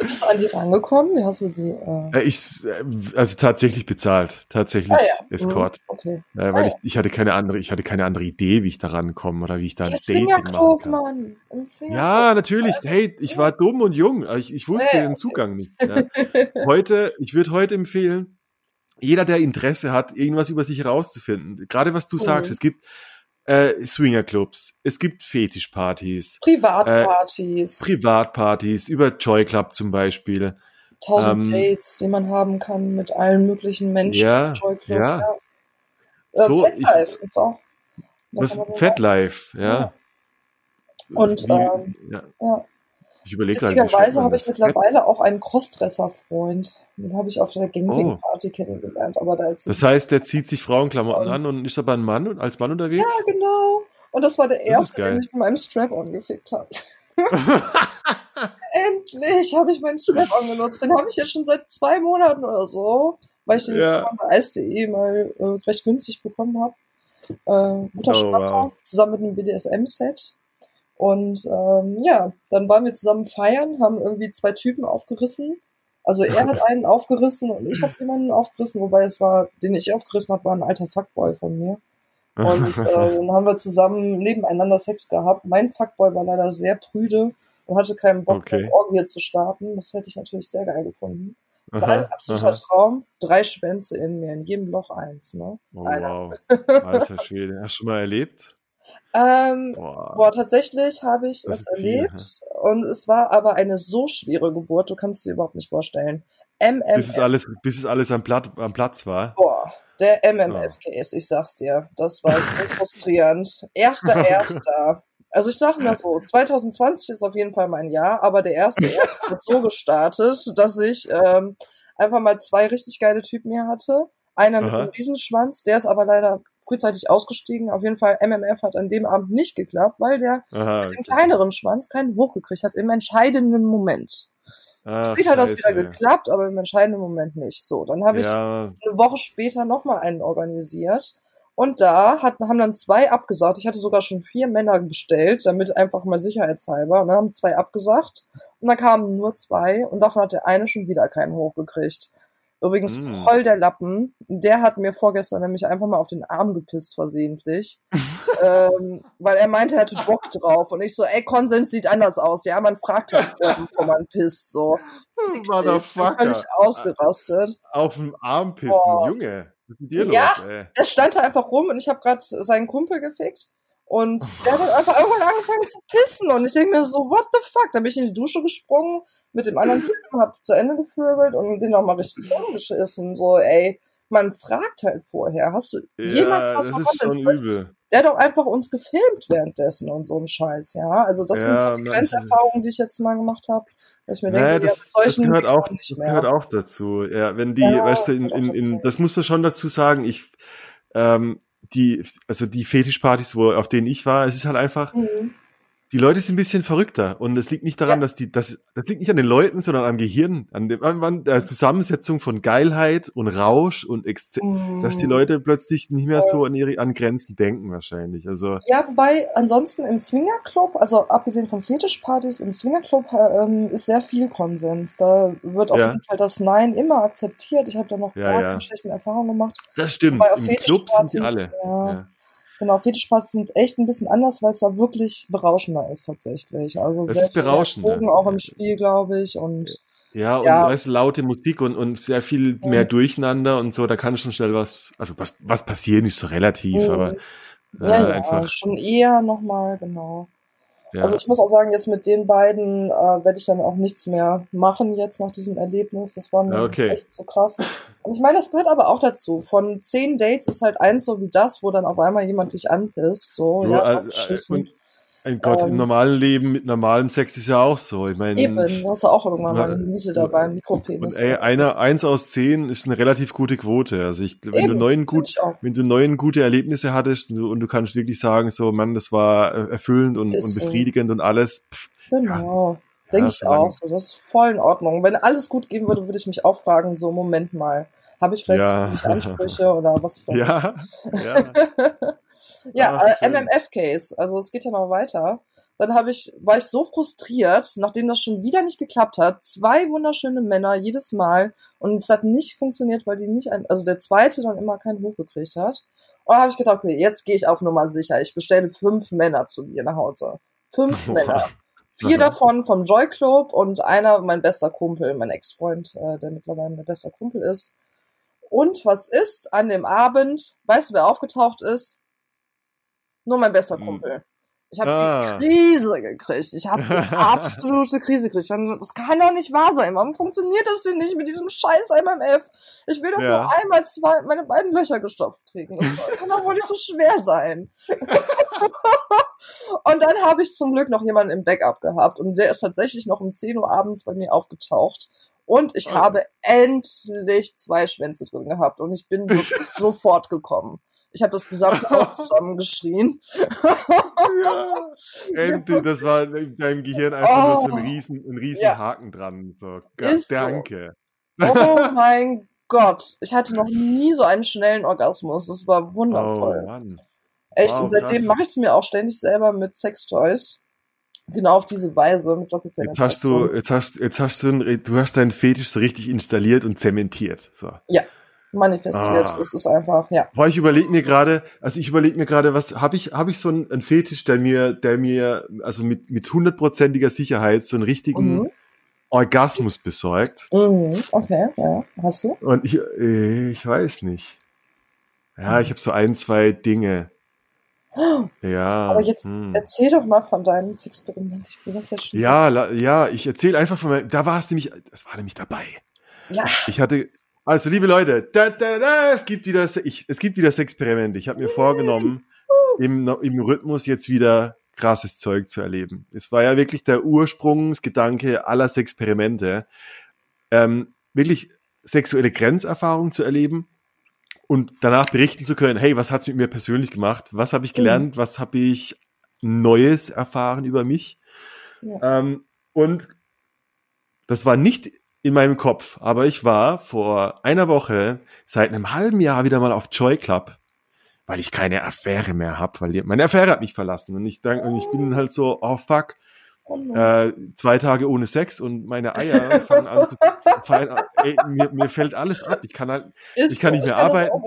Bist du an die rangekommen? Wie hast du die? Äh... äh ich, äh, also tatsächlich bezahlt, tatsächlich ah, ja. Escort. Mhm. Okay. Äh, weil ah, ich, ich hatte keine andere, ich hatte keine andere Idee, wie ich da rankomme oder wie ich da ein Dating machen kann. Mann. Ja, natürlich. Hey, ich war dumm und jung. Ich, ich wusste ja, den Zugang nicht. Ja. Heute, ich würde heute empfehlen, jeder, der Interesse hat, irgendwas über sich herauszufinden, gerade was du mhm. sagst, es gibt äh, Swingerclubs, es gibt Fetischpartys. Privatpartys. Äh, Privatpartys, über Joy Club zum Beispiel. Tausend ähm, Dates, die man haben kann mit allen möglichen Menschen. Ja, Joy Club, ja. ja. Äh, so, Fatlife gibt's auch. Was, Fatlife, ja. ja. Und, ähm, ja. ja. Ich überlege gerade. Witzigerweise habe ich mittlerweile auch einen Crossdresser-Freund. Den habe ich auf der Gangbang-Party oh. kennengelernt. Aber da das heißt, der zieht sich Frauenklamotten an und ist aber ein Mann und als Mann unterwegs? Ja, genau. Und das war der erste, den ich mit meinem Strap-on gefickt habe. Endlich habe ich meinen Strap-on genutzt. Den habe ich jetzt schon seit zwei Monaten oder so, weil ich den ja. bei Ice.de mal äh, recht günstig bekommen habe. Äh, guter oh, wow. zusammen mit einem BDSM-Set. Und ähm, ja, dann waren wir zusammen feiern, haben irgendwie zwei Typen aufgerissen. Also er hat einen aufgerissen und ich habe jemanden aufgerissen, wobei es war, den ich aufgerissen habe, war ein alter Fuckboy von mir. Und äh, dann haben wir zusammen nebeneinander Sex gehabt. Mein Fuckboy war leider sehr prüde und hatte keinen Bock, okay. Orgie zu starten. Das hätte ich natürlich sehr geil gefunden. War ein absoluter aha. Traum. Drei Schwänze in mir, in jedem Loch eins. Ne? Oh, wow. Alter Schwede. Hast du schon mal erlebt? Ähm, boah. boah. tatsächlich habe ich das, das erlebt viel, und es war aber eine so schwere Geburt, du kannst dir überhaupt nicht vorstellen. MMF. Bis es alles, bis es alles am, Platt, am Platz war. Boah, der MMF-Case, ich sag's dir, das war so frustrierend. Erster, erster. Also ich sag mal so, 2020 ist auf jeden Fall mein Jahr, aber der erste, erste wird so gestartet, dass ich ähm, einfach mal zwei richtig geile Typen hier hatte einer mit einem Riesenschwanz, der ist aber leider frühzeitig ausgestiegen. Auf jeden Fall, MMF hat an dem Abend nicht geklappt, weil der Aha, mit dem kleineren Schwanz keinen hochgekriegt hat im entscheidenden Moment. Ach, später hat das wieder geklappt, aber im entscheidenden Moment nicht. So, dann habe ich ja. eine Woche später nochmal einen organisiert. Und da hat, haben dann zwei abgesagt. Ich hatte sogar schon vier Männer bestellt, damit einfach mal sicherheitshalber. Und dann haben zwei abgesagt. Und dann kamen nur zwei. Und davon hat der eine schon wieder keinen hochgekriegt. Übrigens mm. voll der Lappen. Der hat mir vorgestern nämlich einfach mal auf den Arm gepisst, versehentlich. ähm, weil er meinte, er hätte Bock drauf. Und ich so, ey, Konsens sieht anders aus. Ja, man fragt halt, bevor man pisst. So. Motherfucker. Völlig ausgerastet. Auf dem Arm pissen, Boah. Junge. Was ist mit dir ja, los, ey? Der stand da einfach rum und ich habe gerade seinen Kumpel gefickt. Und der hat einfach irgendwann angefangen zu pissen. Und ich denke mir so, what the fuck? Da bin ich in die Dusche gesprungen, mit dem anderen Typen, hab zu Ende gevögelt und den nochmal richtig zusammengeschissen. So, ey, man fragt halt vorher, hast du ja, jemals was das ist schon übel. Der hat doch einfach uns gefilmt währenddessen und so ein Scheiß, ja. Also das ja, sind so die Grenzerfahrungen, die ich jetzt mal gemacht habe. Ich mir naja, denke, das, das, gehört auch, das gehört auch dazu. Ja, wenn die, ja, weißt du, in, in, in, das muss man schon dazu sagen, ich, ähm, die, also die Fetischpartys, wo, auf denen ich war, es ist halt einfach, mhm die Leute sind ein bisschen verrückter und es liegt nicht daran, ja. dass die, das, das liegt nicht an den Leuten, sondern am Gehirn, an, dem, an der Zusammensetzung von Geilheit und Rausch und Exze mm. dass die Leute plötzlich nicht mehr so an ihre an Grenzen denken wahrscheinlich. Also ja, wobei ansonsten im Swingerclub, also abgesehen von Fetischpartys, im Swingerclub ähm, ist sehr viel Konsens. Da wird auf ja. jeden Fall das Nein immer akzeptiert. Ich habe da noch ja, gar keine schlechten Erfahrungen gemacht. Das stimmt. Im Club sind sie alle. Ja, Genau, Fetischpartys sind echt ein bisschen anders, weil es da wirklich berauschender ist tatsächlich. Also es ist berauschend. Drogen auch im Spiel, glaube ich. Und ja, und ja. weißt, laute Musik und, und sehr viel mehr Durcheinander und so, da kann schon schnell was, also was, was passieren, ist so relativ, mhm. aber äh, ja, ja, einfach. Schon eher nochmal, genau. Ja. Also ich muss auch sagen, jetzt mit den beiden äh, werde ich dann auch nichts mehr machen jetzt nach diesem Erlebnis. Das war mir okay. echt so krass. Und ich meine, das gehört aber auch dazu. Von zehn Dates ist halt eins so wie das, wo dann auf einmal jemand dich anpisst. So, so ja, äh, äh, ein Gott, ähm, im normalen Leben mit normalem Sex ist ja auch so. Ich meine, eben, du hast ja auch irgendwann mal eine Nische dabei, Mikropenis. Und ey, einer, eins aus zehn ist eine relativ gute Quote. Also ich, wenn eben, du neun gut, wenn du neun gute Erlebnisse hattest und du, und du, kannst wirklich sagen, so, Mann, das war äh, erfüllend und, und befriedigend so. und alles. Pff, genau. Ja. Denke ja, ich auch so. Das ist voll in Ordnung. Wenn alles gut gehen würde, würde ich mich auch fragen, so, Moment mal, habe ich vielleicht ja. Ansprüche oder was? Ja, ja. Ja, äh, MMF-Case. Also es geht ja noch weiter. Dann habe ich, war ich so frustriert, nachdem das schon wieder nicht geklappt hat. Zwei wunderschöne Männer jedes Mal und es hat nicht funktioniert, weil die nicht, ein, also der zweite dann immer keinen hochgekriegt hat. Und da habe ich gedacht, okay, jetzt gehe ich auf Nummer sicher. Ich bestelle fünf Männer zu mir nach Hause. Fünf Männer. Vier davon vom Joy Club und einer mein bester Kumpel, mein Ex-Freund, äh, der mittlerweile mein bester Kumpel ist. Und was ist an dem Abend? Weißt du, wer aufgetaucht ist? Nur mein bester hm. Kumpel. Ich habe ah. die Krise gekriegt. Ich habe die absolute Krise gekriegt. Das kann doch nicht wahr sein. Warum funktioniert das denn nicht mit diesem scheiß MMF? Ich will doch ja. nur einmal zwei, meine beiden Löcher gestopft kriegen. Das kann doch wohl nicht so schwer sein. und dann habe ich zum Glück noch jemanden im Backup gehabt. Und der ist tatsächlich noch um 10 Uhr abends bei mir aufgetaucht. Und ich oh. habe endlich zwei Schwänze drin gehabt. Und ich bin wirklich sofort gekommen. Ich habe das gesamte Haus zusammengeschrien. ja, endlich, das war in deinem Gehirn einfach oh, nur so ein oh. riesen, ein riesen ja. Haken dran. So, Gott, danke. So. Oh mein Gott, ich hatte noch nie so einen schnellen Orgasmus. Das war wundervoll. Oh Mann. Echt, wow, und seitdem mache ich es mir auch ständig selber mit Sextoys. Genau auf diese Weise mit Jetzt hast du, jetzt hast, jetzt hast du, du hast deinen Fetisch so richtig installiert und zementiert. So. Ja, manifestiert. Ah. Es ist einfach, ja. Boah, ich überlege mir gerade, also ich überlege mir gerade, was habe ich, habe ich so einen, einen, Fetisch, der mir, der mir, also mit mit hundertprozentiger Sicherheit so einen richtigen mhm. Orgasmus besorgt. Mhm. Okay, ja, hast du? Und ich, äh, ich weiß nicht. Ja, ich habe so ein, zwei Dinge. Ja. Aber jetzt hm. erzähl doch mal von deinem Experiment. Ich bin ganz ja Ja, ja, ich erzähle einfach von meinem, da war es nämlich, das war nämlich dabei. Ja. Ich hatte, also, liebe Leute, da, da, da, es gibt wieder, ich, es gibt wieder das Experiment. Ich habe mir vorgenommen, im, im Rhythmus jetzt wieder krasses Zeug zu erleben. Es war ja wirklich der Ursprungsgedanke aller Experimente, ähm, wirklich sexuelle Grenzerfahrungen zu erleben und danach berichten zu können, hey, was hat's mit mir persönlich gemacht? Was habe ich gelernt? Mhm. Was habe ich Neues erfahren über mich? Ja. Ähm, und das war nicht in meinem Kopf. Aber ich war vor einer Woche seit einem halben Jahr wieder mal auf Joy Club, weil ich keine Affäre mehr habe, weil die, meine Affäre hat mich verlassen und ich, denk, und ich bin halt so, oh fuck, äh, zwei Tage ohne Sex und meine Eier fangen an zu fallen. Ey, mir, mir fällt alles ab. Ich kann halt, ist ich kann so, nicht mehr ich arbeiten.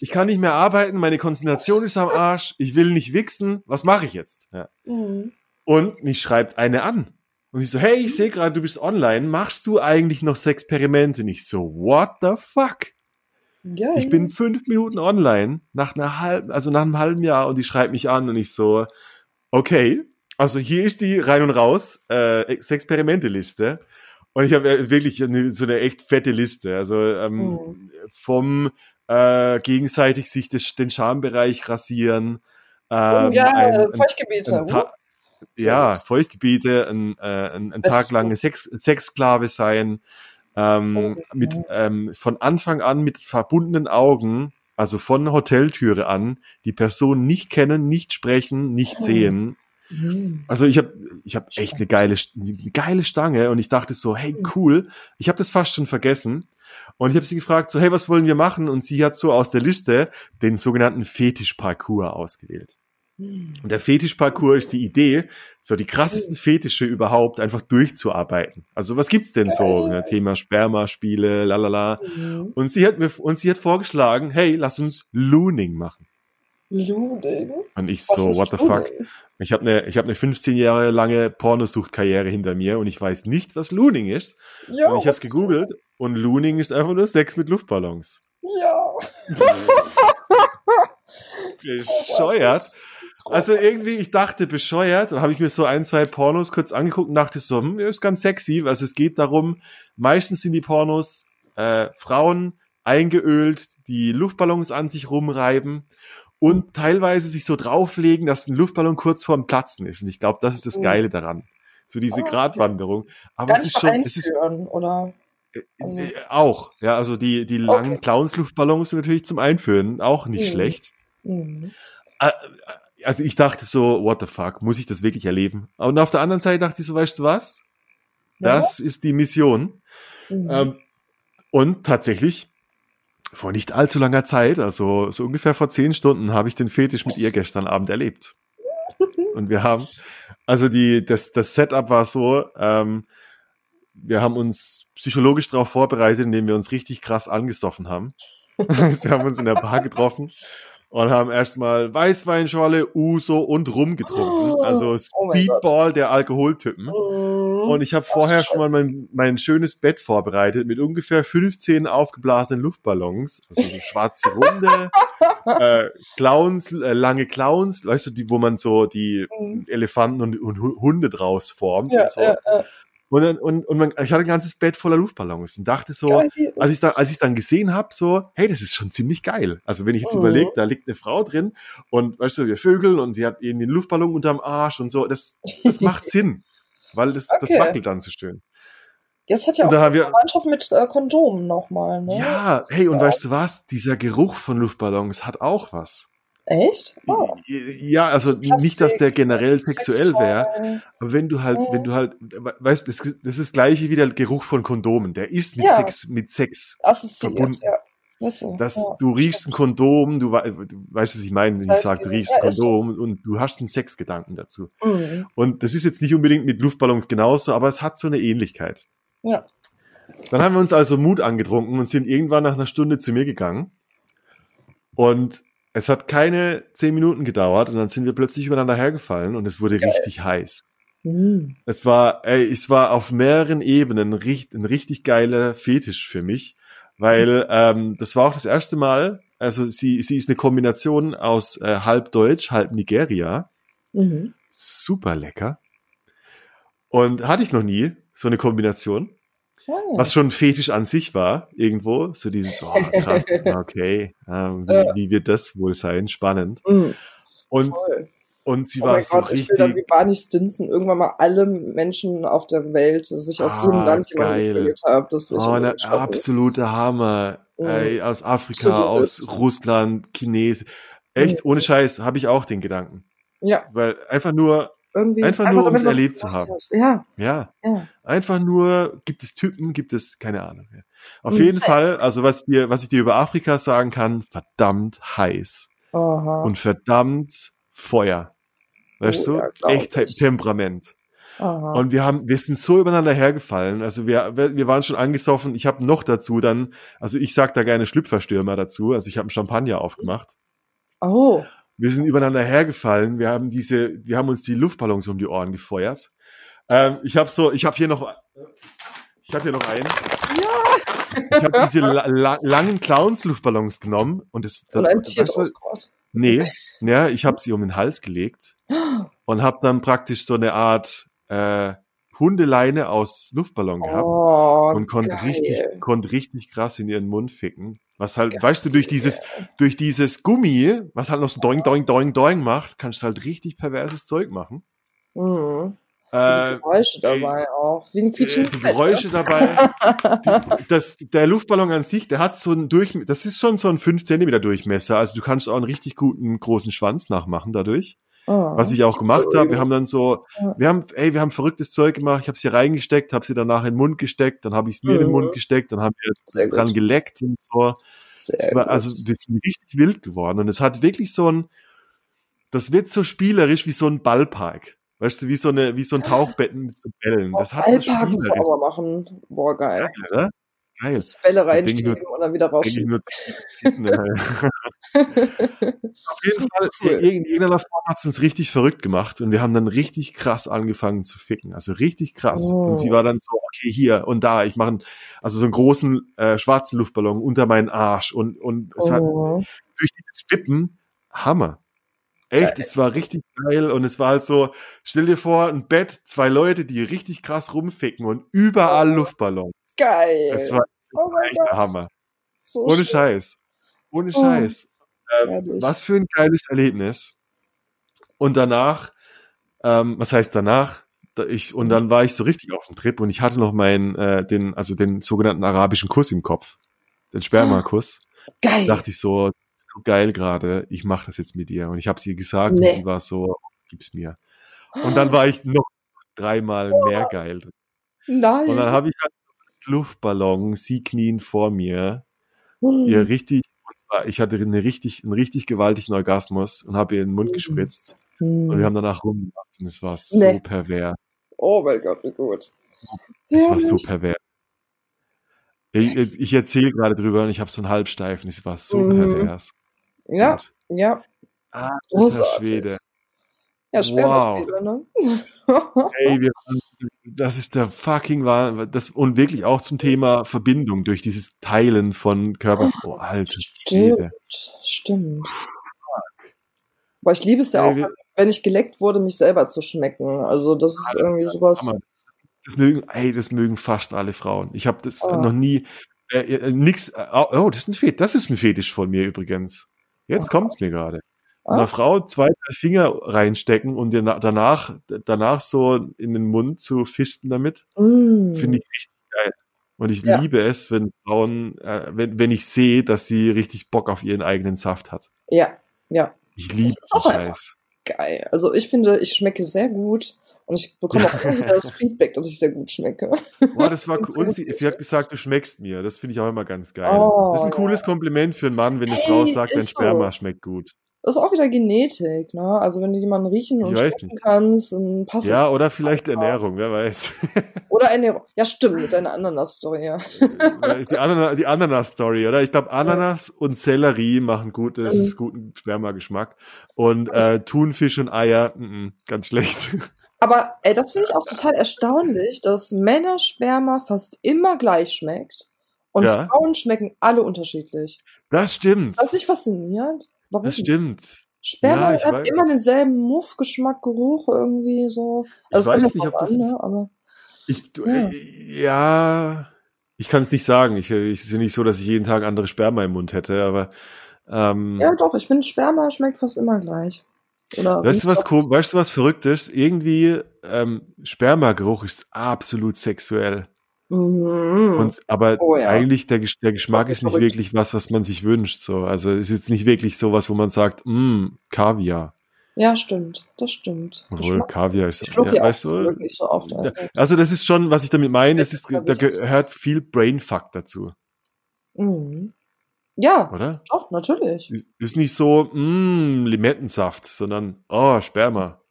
Ich kann nicht mehr arbeiten. Meine Konzentration ist am Arsch. Ich will nicht wichsen. Was mache ich jetzt? Ja. Mhm. Und mich schreibt eine an. Und ich so, hey, ich sehe gerade, du bist online. Machst du eigentlich noch Sexperimente? Nicht so, what the fuck? Geil. Ich bin fünf Minuten online nach einer halben, also nach einem halben Jahr und die schreibt mich an und ich so, okay, also hier ist die rein und raus äh, Sexperimente-Liste. Und ich habe wirklich eine, so eine echt fette Liste. Also ähm, mhm. vom äh, gegenseitig sich des, den Schambereich rasieren. Ähm, oh ja, ein, Feuchtgebiete. Ein, ein ja, Feuchtgebiete, ein, äh, ein, ein Tag lang Sex, Sexsklave sein, ähm, oh, mit, ähm, von Anfang an mit verbundenen Augen also von Hoteltüre an, die Person nicht kennen, nicht sprechen, nicht sehen. Mhm. Also ich habe ich hab echt eine geile, eine geile Stange und ich dachte so, hey mhm. cool, ich habe das fast schon vergessen. Und ich habe sie gefragt, so, hey, was wollen wir machen? Und sie hat so aus der Liste den sogenannten Fetischparcours ausgewählt. Und der Fetischparcours ist die Idee, so die krassesten Fetische überhaupt einfach durchzuarbeiten. Also was gibt's denn so? Ne? Thema Sperma-Spiele, lalala. Mhm. Und sie hat mir, und sie hat vorgeschlagen, hey, lass uns Looning machen. Looning? Und ich so, what the fuck? Ich habe eine, ich habe eine 15 Jahre lange Pornosuchtkarriere hinter mir und ich weiß nicht, was Looning ist. Ja, und ich habe es gegoogelt und Looning ist einfach nur Sex mit Luftballons. Ja. Bescheuert. Also irgendwie, ich dachte bescheuert, dann habe ich mir so ein, zwei Pornos kurz angeguckt und dachte so, hm, ist ganz sexy. Also es geht darum, meistens sind die Pornos äh, Frauen eingeölt, die Luftballons an sich rumreiben und teilweise sich so drauflegen, dass ein Luftballon kurz vorm Platzen ist. Und ich glaube, das ist das mhm. Geile daran. So diese oh, Gratwanderung. Aber Ganz es ist schon, es ist oder äh, also. Äh, auch, ja, also die die langen okay. Clowns-Luftballons sind natürlich zum Einführen auch nicht mhm. schlecht. Mhm. Äh, also ich dachte so, what the fuck, muss ich das wirklich erleben? Und auf der anderen Seite dachte ich so, weißt du was? Das ja. ist die Mission. Mhm. Ähm, und tatsächlich, vor nicht allzu langer Zeit, also so ungefähr vor zehn Stunden, habe ich den Fetisch mit ihr gestern Abend erlebt. Und wir haben, also die, das, das Setup war so, ähm, wir haben uns psychologisch darauf vorbereitet, indem wir uns richtig krass angesoffen haben. wir haben uns in der Bar getroffen und haben erstmal Weißweinschorle, Uso und Rum getrunken. Oh, also oh Speedball oh der Alkoholtypen. Mm. Und ich habe vorher schon mal mein, mein schönes Bett vorbereitet mit ungefähr 15 aufgeblasenen Luftballons. Also so schwarze Runde, äh, Clowns, äh, lange Clowns, weißt du, die, wo man so die mm. Elefanten und, und Hunde draus formt. Ja, und so. ja, ja. Und, dann, und, und man, ich hatte ein ganzes Bett voller Luftballons und dachte so, als ich dann, als ich dann gesehen habe, so, hey, das ist schon ziemlich geil. Also wenn ich jetzt mhm. überlege, da liegt eine Frau drin und weißt du, wir vögeln und die hat irgendwie einen Luftballon unterm Arsch und so, das, das macht Sinn, weil das, okay. das wackelt dann so schön. Das hat ja auch eine Verwandtschaft mit äh, Kondomen nochmal, ne? Ja, hey, und ja. weißt du was? Dieser Geruch von Luftballons hat auch was. Echt? Oh. Ja, also nicht, dass der generell sexuell wäre, aber wenn du halt, wenn du halt, weißt, das, das ist das gleiche wie der Geruch von Kondomen. Der ist mit ja. Sex, mit Sex verbunden. Ja. Dass ja, du riechst ein Kondom, du, du, weißt, was ich meine, wenn ich sage, du riechst ein Kondom und du hast einen Sexgedanken dazu. Mhm. Und das ist jetzt nicht unbedingt mit Luftballons genauso, aber es hat so eine Ähnlichkeit. Ja. Dann haben wir uns also Mut angetrunken und sind irgendwann nach einer Stunde zu mir gegangen. Und es hat keine zehn Minuten gedauert und dann sind wir plötzlich übereinander hergefallen und es wurde Geil. richtig heiß. Mhm. Es war, ey, es war auf mehreren Ebenen richtig, ein richtig geiler Fetisch für mich, weil mhm. ähm, das war auch das erste Mal. Also sie, sie ist eine Kombination aus äh, halb Deutsch, halb Nigeria. Mhm. Super lecker. Und hatte ich noch nie so eine Kombination. Oh. Was schon fetisch an sich war, irgendwo. So dieses, oh krass, okay, ähm, wie, wie, wird das wohl sein? Spannend. Mhm. Und, und sie oh war so Gott, richtig. Ich will dann wie Barney Stinson irgendwann mal alle Menschen auf der Welt sich aus ah, jedem Land jemanden haben. Das oh, eine absolute Hammer. Mhm. Ey, aus Afrika, Absolut. aus Russland, Chines. Echt, mhm. ohne Scheiß, habe ich auch den Gedanken. Ja. Weil einfach nur irgendwie. Einfach, einfach nur, um es erlebt zu haben. Ja. ja. ja. Einfach nur, gibt es Typen, gibt es, keine Ahnung. Ja. Auf mhm. jeden Fall, also was dir, was ich dir über Afrika sagen kann, verdammt heiß. Aha. Und verdammt Feuer. Weißt oh, du? Echt ich. Temperament. Aha. Und wir haben, wir sind so übereinander hergefallen. Also wir, wir waren schon angesoffen. Ich habe noch dazu dann, also ich sag da gerne Schlüpferstürmer dazu. Also ich habe einen Champagner aufgemacht. Oh. Wir sind übereinander hergefallen. Wir haben diese, wir haben uns die Luftballons um die Ohren gefeuert. Ähm, ich habe so, ich habe hier noch, ich habe hier noch einen. Ja. Ich habe diese la la langen Clowns-Luftballons genommen und das. das und ein Tier weißt du, Nee, ja, ich habe sie um den Hals gelegt und habe dann praktisch so eine Art äh, Hundeleine aus Luftballon gehabt oh, und konnte richtig, konnte richtig krass in ihren Mund ficken. Was halt, Geil. weißt du, durch dieses, durch dieses Gummi, was halt noch so doing, doing, doing, doing macht, kannst du halt richtig perverses Zeug machen. Mhm. Äh, die Geräusche dabei ey, auch. Wie ein Quietschen. Die Geräusche dabei. die, das, der Luftballon an sich, der hat so einen Durchmesser, das ist schon so ein 5 cm Durchmesser. Also du kannst auch einen richtig guten großen Schwanz nachmachen dadurch. Oh. Was ich auch gemacht habe, wir haben dann so, wir haben, ey, wir haben verrücktes Zeug gemacht. Ich habe sie reingesteckt, habe sie danach in den Mund gesteckt, dann habe ich es mir mhm. in den Mund gesteckt, dann haben wir dran geleckt und so. War, also das ist richtig wild geworden und es hat wirklich so ein, das wird so spielerisch wie so ein Ballpark. Weißt du, wie so, eine, wie so ein Tauchbetten mit so Bällen. Das hat so spielerisch. machen. Boah, geil. Geil, oder? Geil. Bälle reinschieben und dann wieder rausschieben. Auf jeden Fall, cool. in irgendeiner Form hat es uns richtig verrückt gemacht und wir haben dann richtig krass angefangen zu ficken. Also richtig krass. Oh. Und sie oh. war dann so, okay, hier und da, ich mache also so einen großen äh, schwarzen Luftballon unter meinen Arsch und, und es oh. hat durch dieses Wippen Hammer. Echt, es war richtig geil und es war halt so, stell dir vor, ein Bett, zwei Leute, die richtig krass rumficken und überall oh. Luftballons. Geil. Es war oh echt der Hammer. So Ohne schön. Scheiß. Ohne oh. Scheiß. Ähm, was für ein geiles Erlebnis. Und danach, ähm, was heißt danach? Ich, und dann war ich so richtig auf dem Trip und ich hatte noch meinen, äh, den, also den sogenannten arabischen Kuss im Kopf. Den Spermakuss. Geil. Dachte ich so, so geil gerade, ich mache das jetzt mit ihr. Und ich habe sie gesagt nee. und sie war so, gib's mir. Und dann war ich noch dreimal mehr geil. Nein. Und dann habe ich halt Luftballon, sie knien vor mir, hm. ihr richtig, ich hatte eine richtig, einen richtig gewaltigen Orgasmus und habe ihr in den Mund hm. gespritzt. Hm. Und wir haben danach rumgemacht und es war so nee. pervers. Oh mein Gott, wie gut. Es ja, war so pervers. Ich, ich erzähle gerade drüber und ich habe so einen Halbsteifen. Es war so mhm. pervers. Ja, und, ja. Ah, Schwede. Ja, wow. ne? Hey, wir, das ist der fucking wahr. Das, und wirklich auch zum Thema Verbindung durch dieses Teilen von Körper. Oh, alte Stimmt, stimmt. Boah, ich liebe es ja hey, auch, wenn ich geleckt wurde, mich selber zu schmecken. Also das ist irgendwie sowas. Das mögen, ey, das mögen fast alle Frauen. Ich habe das oh. noch nie, äh, äh, nix, äh, oh, das ist ein Fetisch, das ist ein Fetisch von mir übrigens. Jetzt oh. kommt's mir gerade einer ah. Frau zwei, drei Finger reinstecken und danach, danach so in den Mund zu fisten damit, mm. finde ich richtig geil. Und ich ja. liebe es, wenn Frauen, äh, wenn, wenn ich sehe, dass sie richtig Bock auf ihren eigenen Saft hat. Ja, ja. Ich liebe den Scheiß. Geil. Also ich finde, ich schmecke sehr gut und ich bekomme auch immer das Feedback, dass ich sehr gut schmecke. Boah, das war cool. Und sie, sie, hat gesagt, du schmeckst mir. Das finde ich auch immer ganz geil. Oh, das ist ein cooles Kompliment für einen Mann, wenn eine hey, Frau sagt, dein Sperma so. schmeckt gut. Das ist auch wieder Genetik, ne? Also wenn du jemanden riechen und schmecken kannst, dann passt Ja, oder vielleicht einfach. Ernährung, wer weiß. Oder Ernährung. Ja, stimmt, mit deiner Ananas-Story, ja. Die, Ananas, die Ananas-Story, oder? Ich glaube, Ananas ja. und Sellerie machen gutes, mhm. guten Spermageschmack. Und äh, Thunfisch und Eier, m -m, ganz schlecht. Aber ey, das finde ich auch total erstaunlich, dass Männersperma fast immer gleich schmeckt. Und ja. Frauen schmecken alle unterschiedlich. Das stimmt. Das ist nicht faszinierend. Warum? Das stimmt. Sperma ja, hat weiß. immer denselben Muffgeschmack, Geruch irgendwie so. Also ich weiß nicht, ob das. An, ne? aber, ich, ja. Äh, ja, ich kann es nicht sagen. Ich, ich ist ja nicht so, dass ich jeden Tag andere Sperma im Mund hätte, aber. Ähm, ja, doch, ich finde, Sperma schmeckt fast immer gleich. Oder weißt du was, weißt du was Verrücktes? Irgendwie, ähm, Spermageruch ist absolut sexuell. Mhm. Und, aber oh, ja. eigentlich der, der Geschmack ist nicht verrückt. wirklich was, was man sich wünscht. So. Also ist jetzt nicht wirklich so was, wo man sagt, mm, Kaviar. Ja, stimmt. Das stimmt. Obwohl Kaviar ist. Ja, weißt du, wirklich so oft. Also. also das ist schon, was ich damit meine, es ist, da gehört viel Brainfuck dazu. Mhm. Ja, oder? Doch, natürlich. Ist, ist nicht so, mm, Limettensaft, sondern, oh, Sperma.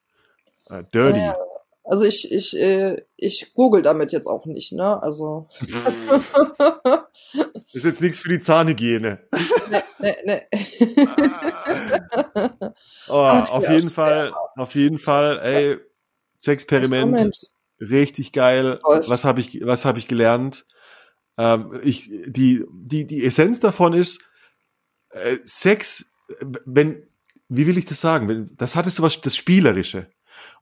Uh, dirty. Ja, also ich, ich, äh, ich google damit jetzt auch nicht, ne? Also. ist jetzt nichts für die Zahnhygiene. Nee, nee, nee. oh, auf jeden Fall, auf jeden Fall, ey, Sexperiment, richtig geil. Was habe ich, was habe ich gelernt? Ähm, ich, die, die, die Essenz davon ist, äh, Sex, wenn, wie will ich das sagen? Das hatte so was, das Spielerische.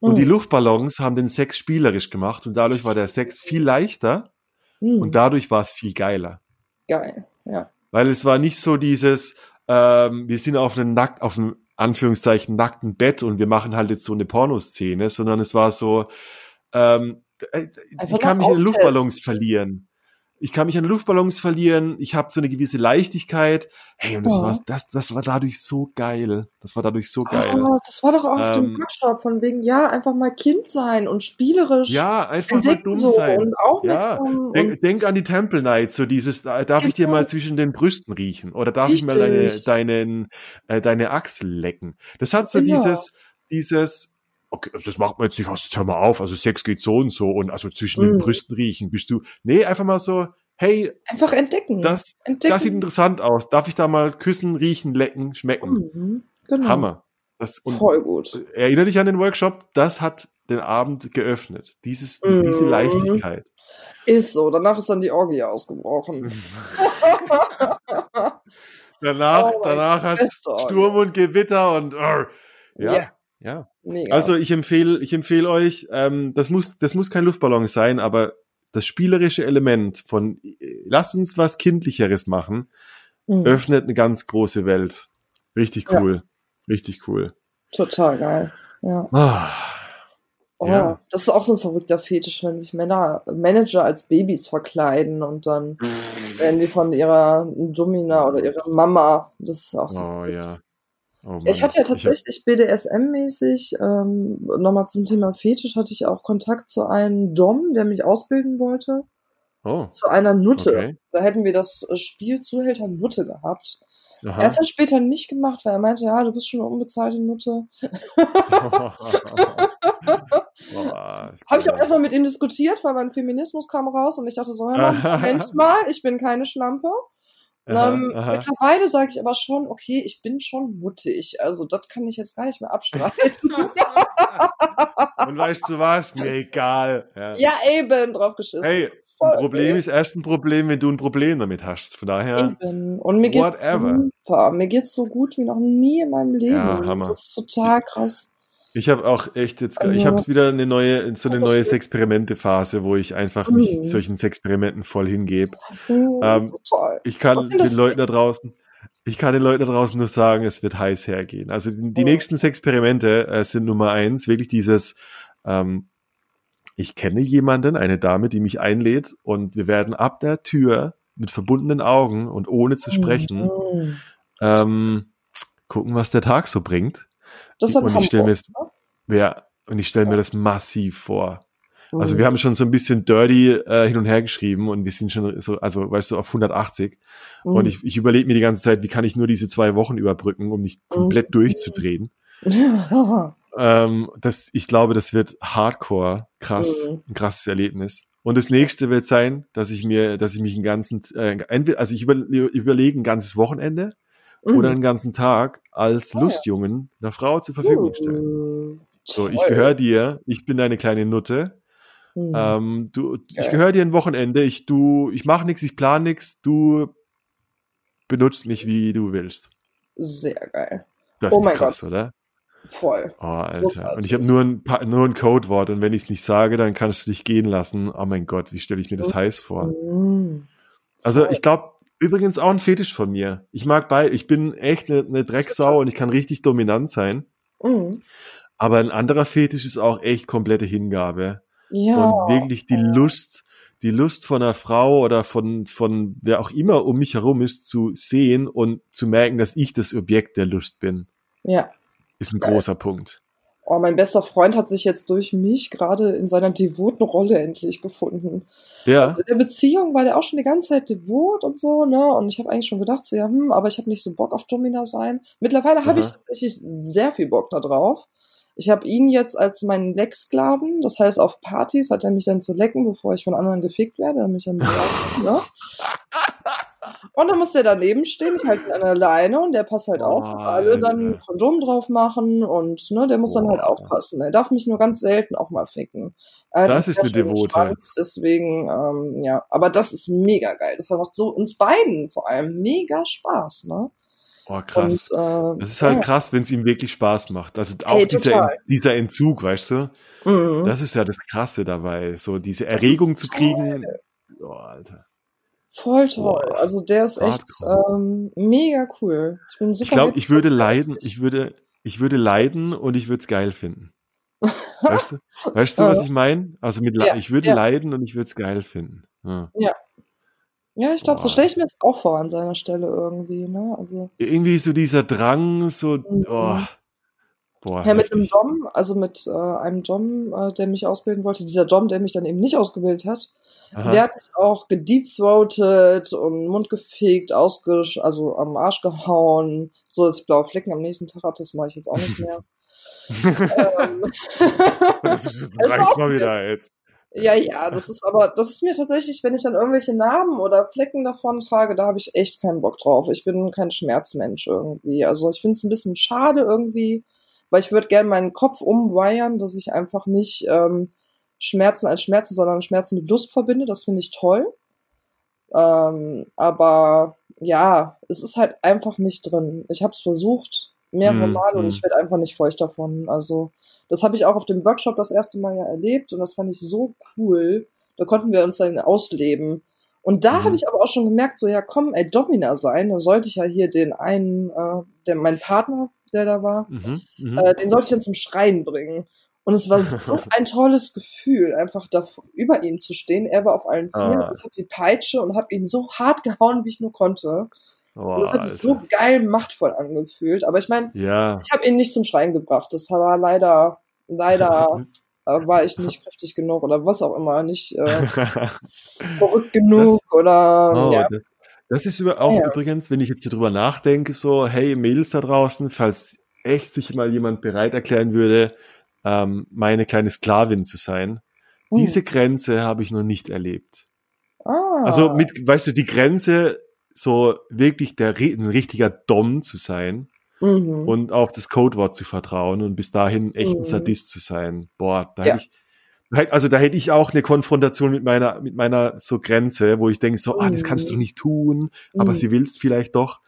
Und mhm. die Luftballons haben den Sex spielerisch gemacht und dadurch war der Sex viel leichter mhm. und dadurch war es viel geiler. Geil, ja. Weil es war nicht so dieses, ähm, wir sind auf einem nackt, auf einem Anführungszeichen nackten Bett und wir machen halt jetzt so eine Pornoszene, sondern es war so, Ähm, äh, ich kann mich in Luftballons verlieren ich kann mich an Luftballons verlieren, ich habe so eine gewisse Leichtigkeit. Hey, und das, ja. war, das, das war dadurch so geil. Das war dadurch so geil. Oh, das war doch auch auf dem Workshop von wegen, ja, einfach mal Kind sein und spielerisch. Ja, einfach mal dumm so sein. Und auch ja. Denk, denk, an die Temple Night, so dieses, darf ich dir mal zwischen den Brüsten riechen? Oder darf Richtig. ich mal deine, deinen, äh, deine Achsel lecken? Das hat so ja. dieses, dieses, okay, das macht man jetzt nicht, jetzt hör mal auf, also Sex geht so und so und also zwischen mm. den Brüsten riechen bist du, nee, einfach mal so, hey, einfach entdecken. Das, entdecken. das sieht interessant aus. Darf ich da mal küssen, riechen, lecken, schmecken? Mhm, genau. Hammer. Das, Voll gut. Erinnere dich an den Workshop, das hat den Abend geöffnet. Dieses, mhm. diese Leichtigkeit. Ist so, danach ist dann die Orgie ausgebrochen. danach, oh danach hat Sturm und Gewitter und uh, ja. Yeah. Ja. Mega. Also ich empfehle, ich empfehle euch, ähm, das muss, das muss kein Luftballon sein, aber das spielerische Element von lass uns was Kindlicheres machen, mhm. öffnet eine ganz große Welt. Richtig cool. Ja. Richtig cool. Total geil. Ja. Ah. Oh, ja. Das ist auch so ein verrückter Fetisch, wenn sich Männer, Manager als Babys verkleiden und dann werden die von ihrer Domina oder ihrer Mama. Das ist auch so. Oh ja. Oh ich hatte ja tatsächlich BDSM-mäßig, ähm, nochmal zum Thema Fetisch, hatte ich auch Kontakt zu einem Dom, der mich ausbilden wollte. Oh. Zu einer Nutte. Okay. Da hätten wir das äh, Spiel Zuhälter Nutte gehabt. Aha. Er hat es später nicht gemacht, weil er meinte, ja, du bist schon eine unbezahlte Nutte. Habe ich auch erstmal mit ihm diskutiert, weil mein Feminismus kam raus und ich dachte so, Mensch mal, ich bin keine Schlampe. Aha, ähm, aha. Mittlerweile sage ich aber schon, okay, ich bin schon mutig. Also das kann ich jetzt gar nicht mehr abstreiten. Und weißt du was? Mir egal. Ja, ja eben, drauf geschissen. Hey, ein Problem okay. ist erst ein Problem, wenn du ein Problem damit hast. Von daher. Eben. Und mir geht's super. Mir geht's so gut wie noch nie in meinem Leben. Ja, Hammer. Das ist total krass. Ich habe auch echt jetzt, also, ich habe wieder eine neue, so eine neue Sexperimente-Phase, wo ich einfach mich mhm. solchen Sexperimenten voll hingebe. Mhm, ähm, ich kann den Leuten da draußen, ich kann den Leuten da draußen nur sagen, es wird heiß hergehen. Also die, die mhm. nächsten Sexperimente äh, sind Nummer eins, wirklich dieses, ähm, ich kenne jemanden, eine Dame, die mich einlädt und wir werden ab der Tür mit verbundenen Augen und ohne zu sprechen mhm. ähm, gucken, was der Tag so bringt. Das ist und ich stelle mir, ne? ja, und ich stelle mir das massiv vor. Also mhm. wir haben schon so ein bisschen dirty äh, hin und her geschrieben und wir sind schon so, also weißt du, auf 180. Mhm. Und ich, ich überlege mir die ganze Zeit, wie kann ich nur diese zwei Wochen überbrücken, um nicht komplett mhm. durchzudrehen. ähm, das, ich glaube, das wird hardcore krass, mhm. ein krasses Erlebnis. Und das nächste wird sein, dass ich mir, dass ich mich einen ganzen, äh, entweder, also ich über, überlege ein ganzes Wochenende mhm. oder einen ganzen Tag als oh, Lustjungen einer Frau zur Verfügung uh, stellen. So, ich gehöre dir, ich bin deine kleine Nutte. Mhm. Ähm, du, ich gehöre dir ein Wochenende, ich, du, ich mache nichts, ich plane nichts, du benutzt mich, wie du willst. Sehr geil. Das oh ist krass, Gott. oder? Voll. Oh, Alter. Großartig. Und ich habe nur ein, nur ein Codewort und wenn ich es nicht sage, dann kannst du dich gehen lassen. Oh mein Gott, wie stelle ich mir das mhm. heiß vor? Mhm. Also ich glaube, Übrigens auch ein Fetisch von mir. Ich mag bei, ich bin echt eine, eine Drecksau und ich kann richtig dominant sein. Mhm. Aber ein anderer Fetisch ist auch echt komplette Hingabe. Ja. Und wirklich die Lust, die Lust von einer Frau oder von, von wer auch immer um mich herum ist, zu sehen und zu merken, dass ich das Objekt der Lust bin. Ja. Ist ein Geil. großer Punkt. Oh, mein bester Freund hat sich jetzt durch mich gerade in seiner devoten Rolle endlich gefunden. Ja. Und in der Beziehung war der auch schon die ganze Zeit devot und so, ne? Und ich habe eigentlich schon gedacht, so ja, hm, aber ich habe nicht so Bock auf Domina sein. Mittlerweile habe ich tatsächlich sehr viel Bock da drauf. Ich habe ihn jetzt als meinen Lecksklaven, das heißt auf Partys hat er mich dann zu lecken, bevor ich von anderen gefickt werde, damit ich dann ne? Und dann muss der daneben stehen, ich halte ihn an der Leine und der passt halt auf, dass alle dann Kondom drauf machen und ne, der muss dann halt aufpassen. Er darf mich nur ganz selten auch mal ficken. Äh, das ist eine Devote. Schwanz, deswegen, ähm, ja, aber das ist mega geil. Das macht so uns beiden vor allem mega Spaß, ne? Oh, krass. Und, äh, das ist halt ja. krass, wenn es ihm wirklich Spaß macht. Also auch hey, dieser, dieser Entzug, weißt du? Mhm. Das ist ja das Krasse dabei, so diese Erregung zu kriegen. Oh, Alter. Voll toll. Boah, also der ist echt ähm, mega cool. Ich bin super. Ich glaube, ich würde leiden, ich würde, ich würde leiden und ich würde es geil finden. Weißt du, weißt du was ich meine? Also mit ja, ich würde ja. leiden und ich würde es geil finden. Ja. ja. Ja, ich glaube, so stelle ich mir das auch vor an seiner Stelle irgendwie, ne? Also. Irgendwie so dieser Drang, so, mhm. oh, Boah, ja, mit einem Dom, also mit äh, einem Dom, äh, der mich ausbilden wollte, dieser Dom, der mich dann eben nicht ausgebildet hat, Aha. der hat mich auch gedeepthroated und Mund gefegt, ausgesch also am Arsch gehauen, so dass ich blaue Flecken am nächsten Tag hatte, das mache ich jetzt auch nicht mehr. ähm, das, das reicht mal wieder jetzt. Ja, ja, das ist aber, das ist mir tatsächlich, wenn ich dann irgendwelche Narben oder Flecken davon trage, da habe ich echt keinen Bock drauf. Ich bin kein Schmerzmensch irgendwie. Also ich finde es ein bisschen schade irgendwie, weil ich würde gerne meinen Kopf umwiren, dass ich einfach nicht ähm, Schmerzen als Schmerzen, sondern Schmerzen mit Lust verbinde. Das finde ich toll. Ähm, aber ja, es ist halt einfach nicht drin. Ich habe es versucht, mehrere mm, Mal, und ich werde einfach nicht feucht davon. Also, das habe ich auch auf dem Workshop das erste Mal ja erlebt und das fand ich so cool. Da konnten wir uns dann ausleben. Und da mhm. habe ich aber auch schon gemerkt, so ja, komm, ey, Domina sein, dann sollte ich ja hier den einen, äh, der mein Partner, der da war, mhm, mhm, äh, den sollte ich dann zum Schreien bringen. Und es war so ein tolles Gefühl, einfach da über ihm zu stehen. Er war auf allen Vieren, ah. ich hatte die Peitsche und habe ihn so hart gehauen, wie ich nur konnte. Oh, das hat sich so geil machtvoll angefühlt. Aber ich meine, ja. ich habe ihn nicht zum Schreien gebracht. Das war leider, leider äh, war ich nicht kräftig genug oder was auch immer, nicht äh, verrückt genug das, oder oh, ja. Das, das ist auch ja. übrigens, wenn ich jetzt hier drüber nachdenke, so, hey, Mädels da draußen, falls echt sich mal jemand bereit erklären würde, ähm, meine kleine Sklavin zu sein, hm. diese Grenze habe ich noch nicht erlebt. Ah. Also mit, weißt du, die Grenze, so wirklich der ein richtiger Dom zu sein mhm. und auch das Codewort zu vertrauen und bis dahin echt ein mhm. Sadist zu sein. Boah, da ja. hätte ich, also da hätte ich auch eine Konfrontation mit meiner, mit meiner so Grenze, wo ich denke so, ah, das kannst du mhm. nicht tun, aber mhm. sie willst vielleicht doch.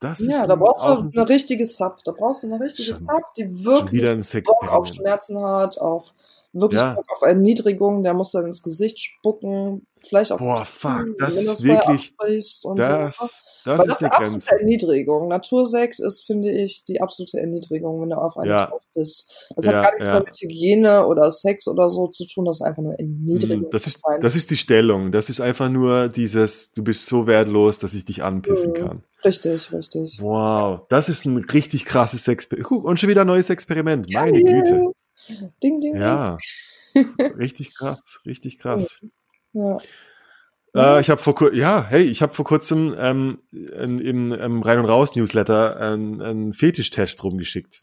Das ja, da brauchst du eine richtige Sub. Da brauchst du eine richtige Sub, die wirklich Bock auf Schmerzen hat, auf wirklich ja. Auf Erniedrigung. Der muss dann ins Gesicht spucken, vielleicht auch. Boah, fuck, das ist wirklich. das, so. das, das ist eine Grenze. Erniedrigung. Natursex ist, finde ich, die absolute Erniedrigung, wenn du auf einen ja. drauf bist. Das ja, hat gar nichts ja. mehr mit Hygiene oder Sex oder so zu tun. Das ist einfach nur Erniedrigung. Hm, das ist, das ist die Stellung. Das ist einfach nur dieses, du bist so wertlos, dass ich dich anpissen mhm. kann. Richtig, richtig. Wow, das ist ein richtig krasses Experiment. Und schon wieder ein neues Experiment. Meine Güte. Ding, ding, ja. richtig krass, richtig krass. Ja. Äh, ich habe vor ja, hey, ich habe vor kurzem ähm, in, im, im Rein und Raus Newsletter einen, einen Fetischtest rumgeschickt.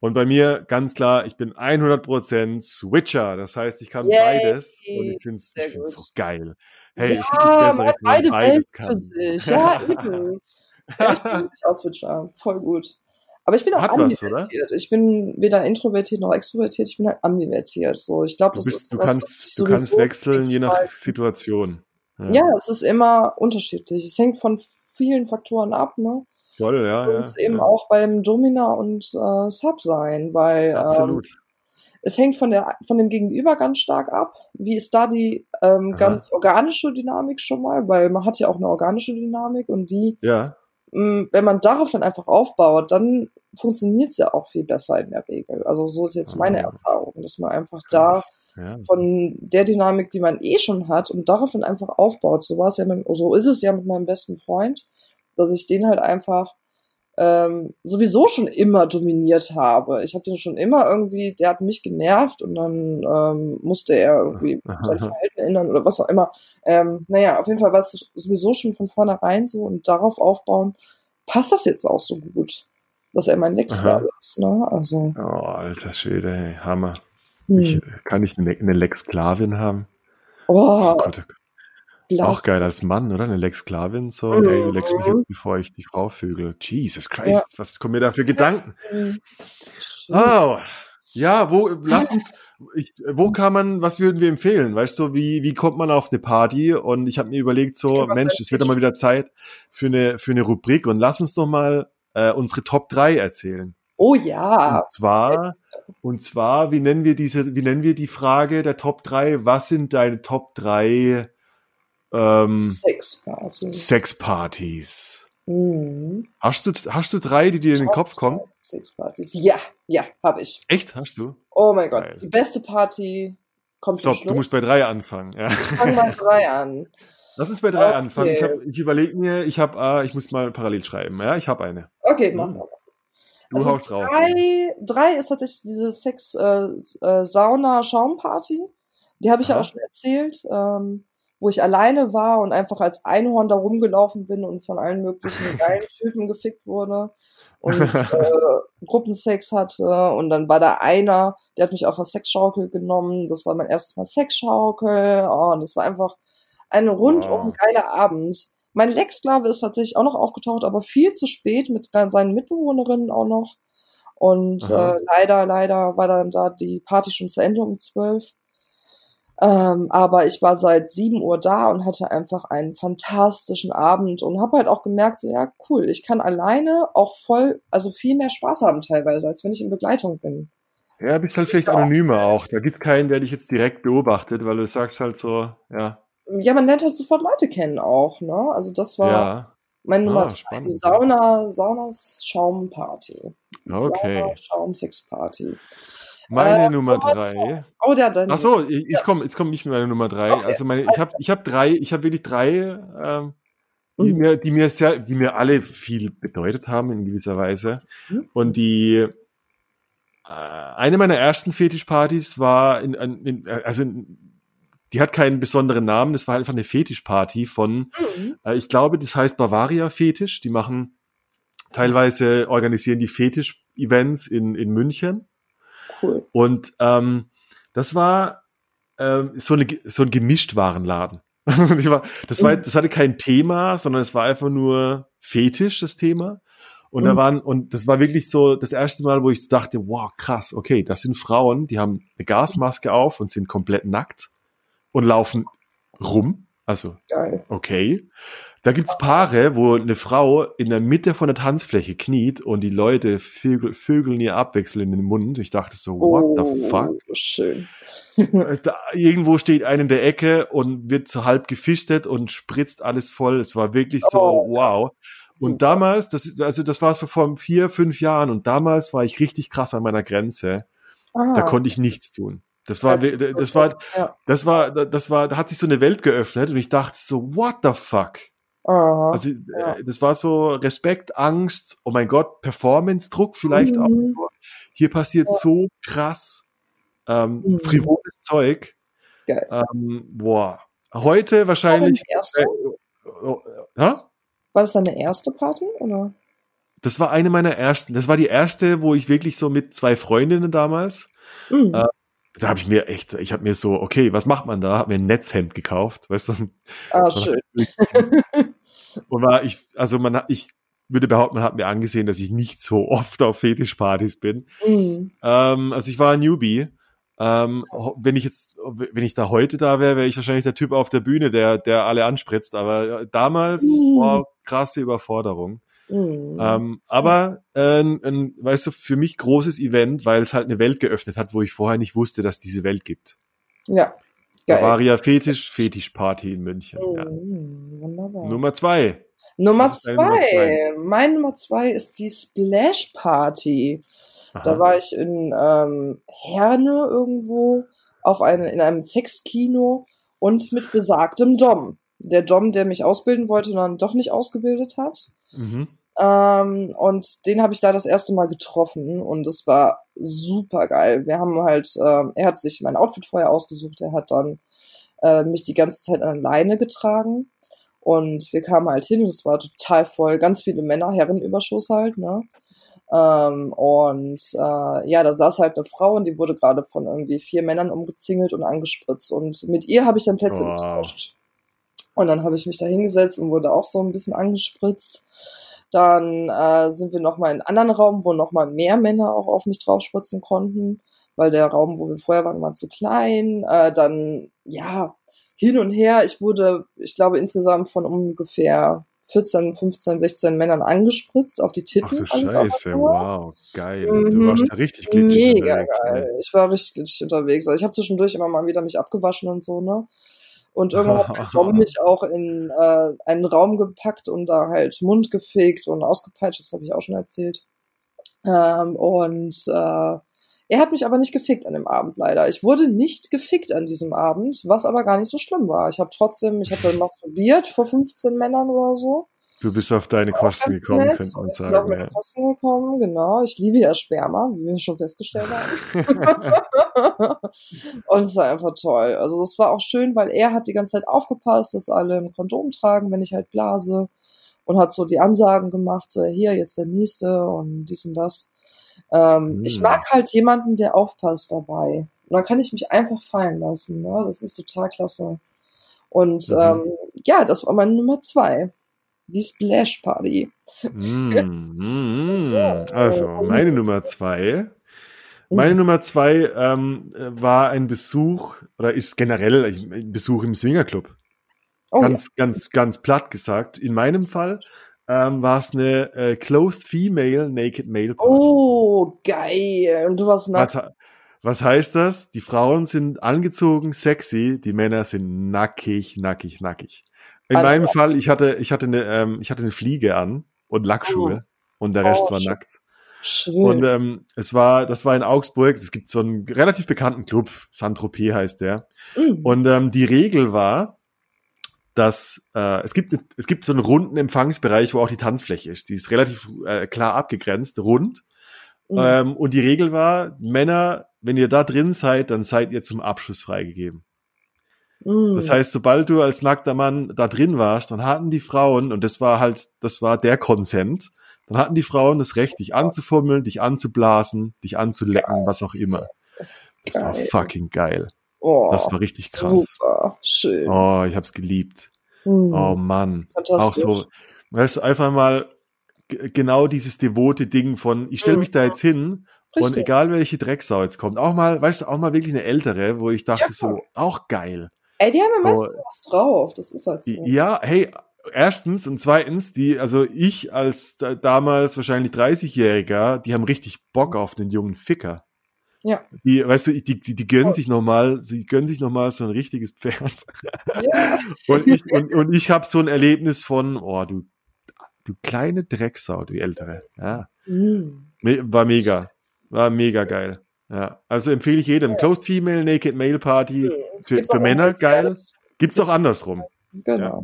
Und bei mir ganz klar, ich bin 100% Switcher. Das heißt, ich kann Yay. beides und ich finde es so geil. Hey, ja, es gibt nichts Besseres, wenn man beides kann. Ja, eben. ja, ich bin auch Switcher. Voll gut. Aber ich bin auch Hat ambivertiert. Was, ich bin weder introvertiert noch extrovertiert, ich bin halt ambivertiert. So, ich glaube, das bist, ist du was, kannst, du kannst wechseln je nach Situation. Ja. ja, es ist immer unterschiedlich. Es hängt von vielen Faktoren ab, ne? Voll, ja, und ja. Eben ja. auch beim Domina und äh, Sub sein, weil Absolut. Ähm, es hängt von der von dem Gegenüber ganz stark ab. Wie ist da die ähm, ganz organische Dynamik schon mal? Weil man hat ja auch eine organische Dynamik und die ja. Wenn man darauf dann einfach aufbaut, dann funktioniert es ja auch viel besser in der Regel. Also so ist jetzt meine ah. Erfahrung, dass man einfach da ja. von der Dynamik, die man eh schon hat und darauf dann einfach aufbaut. So war es ja mit, so ist es ja mit meinem besten Freund, dass ich den halt einfach ähm, sowieso schon immer dominiert habe. Ich habe den schon immer irgendwie, der hat mich genervt und dann ähm, musste er irgendwie sein Verhalten ändern oder was auch immer. Ähm, naja, auf jeden Fall war es sowieso schon von vornherein so und darauf aufbauen, passt das jetzt auch so gut, dass er mein Lex ist. Ne? Also, oh, alter Schwede, hey, Hammer. Hm. Ich, kann ich eine, eine Lex-Sklavin haben? Oh, oh Gott, oh Gott. Lass. Auch geil als Mann, oder? Eine Lex-Sklavin, so, mhm. hey, du leckst mich jetzt, bevor ich die Frau vögel. Jesus Christ, ja. was kommen mir da für Gedanken? Oh, ja, wo, lass uns, ich, wo kann man, was würden wir empfehlen? Weißt du, wie, wie kommt man auf eine Party? Und ich habe mir überlegt, so, Mensch, es wird doch mal wieder Zeit für eine, für eine Rubrik und lass uns doch mal äh, unsere Top 3 erzählen. Oh ja. Und zwar, und zwar, wie nennen wir diese, wie nennen wir die Frage der Top 3? Was sind deine Top 3 ähm, Sexpartys. Sexpartys. Mhm. Hast, du, hast du drei, die dir in den Kopf kommen? Sexpartys. Ja, ja, habe ich. Echt? Hast du? Oh mein Gott, Geil. die beste Party kommt Stopp, du musst bei drei anfangen. Ja. Ich fange bei drei an. Lass uns bei drei okay. anfangen. Ich, ich überlege mir, ich habe, äh, ich muss mal parallel schreiben. Ja, ich habe eine. Okay, machen wir. Du also haust raus. Drei, drei ist tatsächlich diese Sex-Sauna-Schaumparty. Äh, äh, die habe ich ja auch schon erzählt, ähm, wo ich alleine war und einfach als Einhorn da rumgelaufen bin und von allen möglichen geilen Typen gefickt wurde und äh, Gruppensex hatte. Und dann war da einer, der hat mich auf eine Sexschaukel genommen. Das war mein erstes Mal Sexschaukel. Oh, und das war einfach ein rundum wow. geiler Abend. Mein Lex-Sklave ist tatsächlich auch noch aufgetaucht, aber viel zu spät mit seinen Mitbewohnerinnen auch noch. Und äh, leider, leider war dann da die Party schon zu Ende um zwölf. Ähm, aber ich war seit sieben Uhr da und hatte einfach einen fantastischen Abend und habe halt auch gemerkt, so ja, cool, ich kann alleine auch voll, also viel mehr Spaß haben teilweise, als wenn ich in Begleitung bin. Ja, bist halt vielleicht anonymer auch. Da gibt's keinen, der dich jetzt direkt beobachtet, weil du sagst halt so, ja. Ja, man lernt halt sofort Leute kennen auch, ne? Also das war ja. meine Nummer ah, drei, die Sauna, Saunas Schaumparty. Okay. Sauna Schaum Sex Party. Meine äh, Nummer drei. Oh, der dann. Ach so, ich, ich komme, jetzt komme ich mit meiner Nummer drei. Okay. Also meine, ich habe, ich habe drei, ich habe wirklich drei, ähm, die mhm. mir, die mir sehr, die mir alle viel bedeutet haben in gewisser Weise. Mhm. Und die, äh, eine meiner ersten Fetischpartys war in, in, also in, die hat keinen besonderen Namen, das war einfach eine Fetischparty von, mhm. äh, ich glaube, das heißt Bavaria Fetisch. Die machen teilweise organisieren die Fetisch-Events in, in München. Cool. Und ähm, das war ähm, so, eine, so ein Gemischtwarenladen. das, war, das, war, mhm. das hatte kein Thema, sondern es war einfach nur Fetisch, das Thema. Und mhm. da waren, und das war wirklich so das erste Mal, wo ich dachte, wow, krass, okay, das sind Frauen, die haben eine Gasmaske auf und sind komplett nackt und laufen rum. Also, Geil. okay. Da gibt's Paare, wo eine Frau in der Mitte von der Tanzfläche kniet und die Leute vögel, vögeln ihr abwechselnd in den Mund. Ich dachte so, what oh, the fuck? Schön. da, irgendwo steht einer in der Ecke und wird so halb gefistet und spritzt alles voll. Es war wirklich so, oh, wow. Und damals, das, also das war so vor vier, fünf Jahren und damals war ich richtig krass an meiner Grenze. Ah. Da konnte ich nichts tun. Das war, das war, das war, das war, da hat sich so eine Welt geöffnet und ich dachte so, what the fuck? Aha, also ja. Äh, das war so Respekt, Angst, oh mein Gott, Performance-Druck vielleicht mhm. auch. Hier passiert ja. so krass ähm, mhm. frivoles Zeug. Geil. Ähm, boah. Heute wahrscheinlich. War, das äh, oh, äh, war das deine erste Party? Oder? Das war eine meiner ersten. Das war die erste, wo ich wirklich so mit zwei Freundinnen damals. Mhm. Da habe ich mir echt, ich habe mir so, okay, was macht man da? Hab mir ein Netzhemd gekauft, weißt du? Ah, schön. Und war ich, also man hat, ich würde behaupten, man hat mir angesehen, dass ich nicht so oft auf Fetischpartys bin. Mhm. Ähm, also ich war ein Newbie. Ähm, wenn ich jetzt, wenn ich da heute da wäre, wäre ich wahrscheinlich der Typ auf der Bühne, der, der alle anspritzt. Aber damals mhm. war krasse Überforderung. Mhm. Ähm, aber äh, ein, weißt du, für mich großes Event, weil es halt eine Welt geöffnet hat, wo ich vorher nicht wusste, dass diese Welt gibt. Ja. Geil. Bavaria Fetisch, Fetischparty in München. Mhm, ja. Wunderbar. Nummer zwei. Nummer zwei. Nummer zwei. Mein Nummer zwei ist die Splash Party. Aha. Da war ich in ähm, Herne irgendwo auf eine, in einem Sexkino und mit besagtem Dom. Der Dom, der mich ausbilden wollte und dann doch nicht ausgebildet hat. Mhm. Ähm, und den habe ich da das erste Mal getroffen und es war super geil. Wir haben halt, äh, er hat sich mein Outfit vorher ausgesucht, er hat dann äh, mich die ganze Zeit an Leine getragen und wir kamen halt hin und es war total voll, ganz viele Männer, Herrenüberschuss halt, ne? Ähm, und äh, ja, da saß halt eine Frau und die wurde gerade von irgendwie vier Männern umgezingelt und angespritzt und mit ihr habe ich dann Plätze wow. getauscht. Und dann habe ich mich da hingesetzt und wurde auch so ein bisschen angespritzt. Dann äh, sind wir nochmal in einen anderen Raum, wo nochmal mehr Männer auch auf mich draufspritzen konnten, weil der Raum, wo wir vorher waren, war zu klein. Äh, dann, ja, hin und her. Ich wurde, ich glaube, insgesamt von ungefähr 14, 15, 16 Männern angespritzt auf die Titten. Ach du Scheiße, wow, geil. Mhm. Du warst da richtig glitschig Mega. Ne? Geil. Ne? Ich war richtig glitschig unterwegs. Also ich habe zwischendurch immer mal wieder mich abgewaschen und so, ne? Und irgendwann hat Dom mich auch in äh, einen Raum gepackt und da halt Mund gefegt und ausgepeitscht, das habe ich auch schon erzählt. Ähm, und äh, er hat mich aber nicht gefickt an dem Abend leider. Ich wurde nicht gefickt an diesem Abend, was aber gar nicht so schlimm war. Ich habe trotzdem, ich habe dann masturbiert vor 15 Männern oder so. Du bist auf deine Kosten gekommen, nett. könnte man sagen. Ich bin auf meine. Kosten gekommen, genau. Ich liebe ja Sperma, wie wir schon festgestellt haben. und es war einfach toll. Also es war auch schön, weil er hat die ganze Zeit aufgepasst, dass alle ein Kondom tragen, wenn ich halt blase. Und hat so die Ansagen gemacht, so hier, jetzt der nächste und dies und das. Ähm, mhm. Ich hm. mag halt jemanden, der aufpasst dabei. Und dann kann ich mich einfach fallen lassen. Ne? Das ist total klasse. Und mhm. ähm, ja, das war meine Nummer zwei die Splash Party. Mm, mm, mm. Also, meine Nummer zwei. Meine Nummer zwei ähm, war ein Besuch oder ist generell ein Besuch im Swingerclub. Oh, ganz, ja. ganz, ganz platt gesagt. In meinem Fall ähm, war es eine äh, Clothed Female Naked Male Party. Oh, geil. Und du warst nackt. Was, was heißt das? Die Frauen sind angezogen, sexy, die Männer sind nackig, nackig, nackig. In also, meinem Fall, ich hatte, ich hatte eine, ähm, ich hatte eine Fliege an und Lackschuhe oh. und der Rest oh, war schön. nackt. Schön. Und ähm, es war, das war in Augsburg. Es gibt so einen relativ bekannten Club, Saint-Tropez heißt der. Mhm. Und ähm, die Regel war, dass äh, es gibt es gibt so einen runden Empfangsbereich, wo auch die Tanzfläche ist. Die ist relativ äh, klar abgegrenzt, rund. Mhm. Ähm, und die Regel war, Männer, wenn ihr da drin seid, dann seid ihr zum Abschluss freigegeben. Mhm. Das heißt, sobald du als nackter Mann da drin warst, dann hatten die Frauen, und das war halt, das war der Konsent, dann hatten die Frauen das Recht, dich anzufummeln, dich anzublasen, dich anzulecken, was auch immer. Das geil. war fucking geil. Oh, das war richtig krass. Super, schön. Oh, ich hab's geliebt. Mhm. Oh Mann. Auch so, weißt du, einfach mal genau dieses devote Ding von, ich stelle mich da jetzt hin Richtig. und egal welche Drecksau jetzt kommt, auch mal, weißt du, auch mal wirklich eine ältere, wo ich dachte ja, so, auch geil. Ey, die haben ja meistens oh, was drauf, das ist halt so. Ja, hey, erstens und zweitens, die, also ich als da, damals wahrscheinlich 30-Jähriger, die haben richtig Bock auf den jungen Ficker. Ja. Die, weißt du, die, die, die gönnen oh. sich nochmal, sie gönnen sich nochmal so ein richtiges Pferd. Ja. und ich, und, und ich habe so ein Erlebnis von, oh, du, du kleine Drecksau, du ältere. Ja. Mhm. War mega. War mega geil. Ja, also empfehle ich jedem. Closed Female, Naked Male Party. Für, für Männer geil. Gibt's auch andersrum. Genau.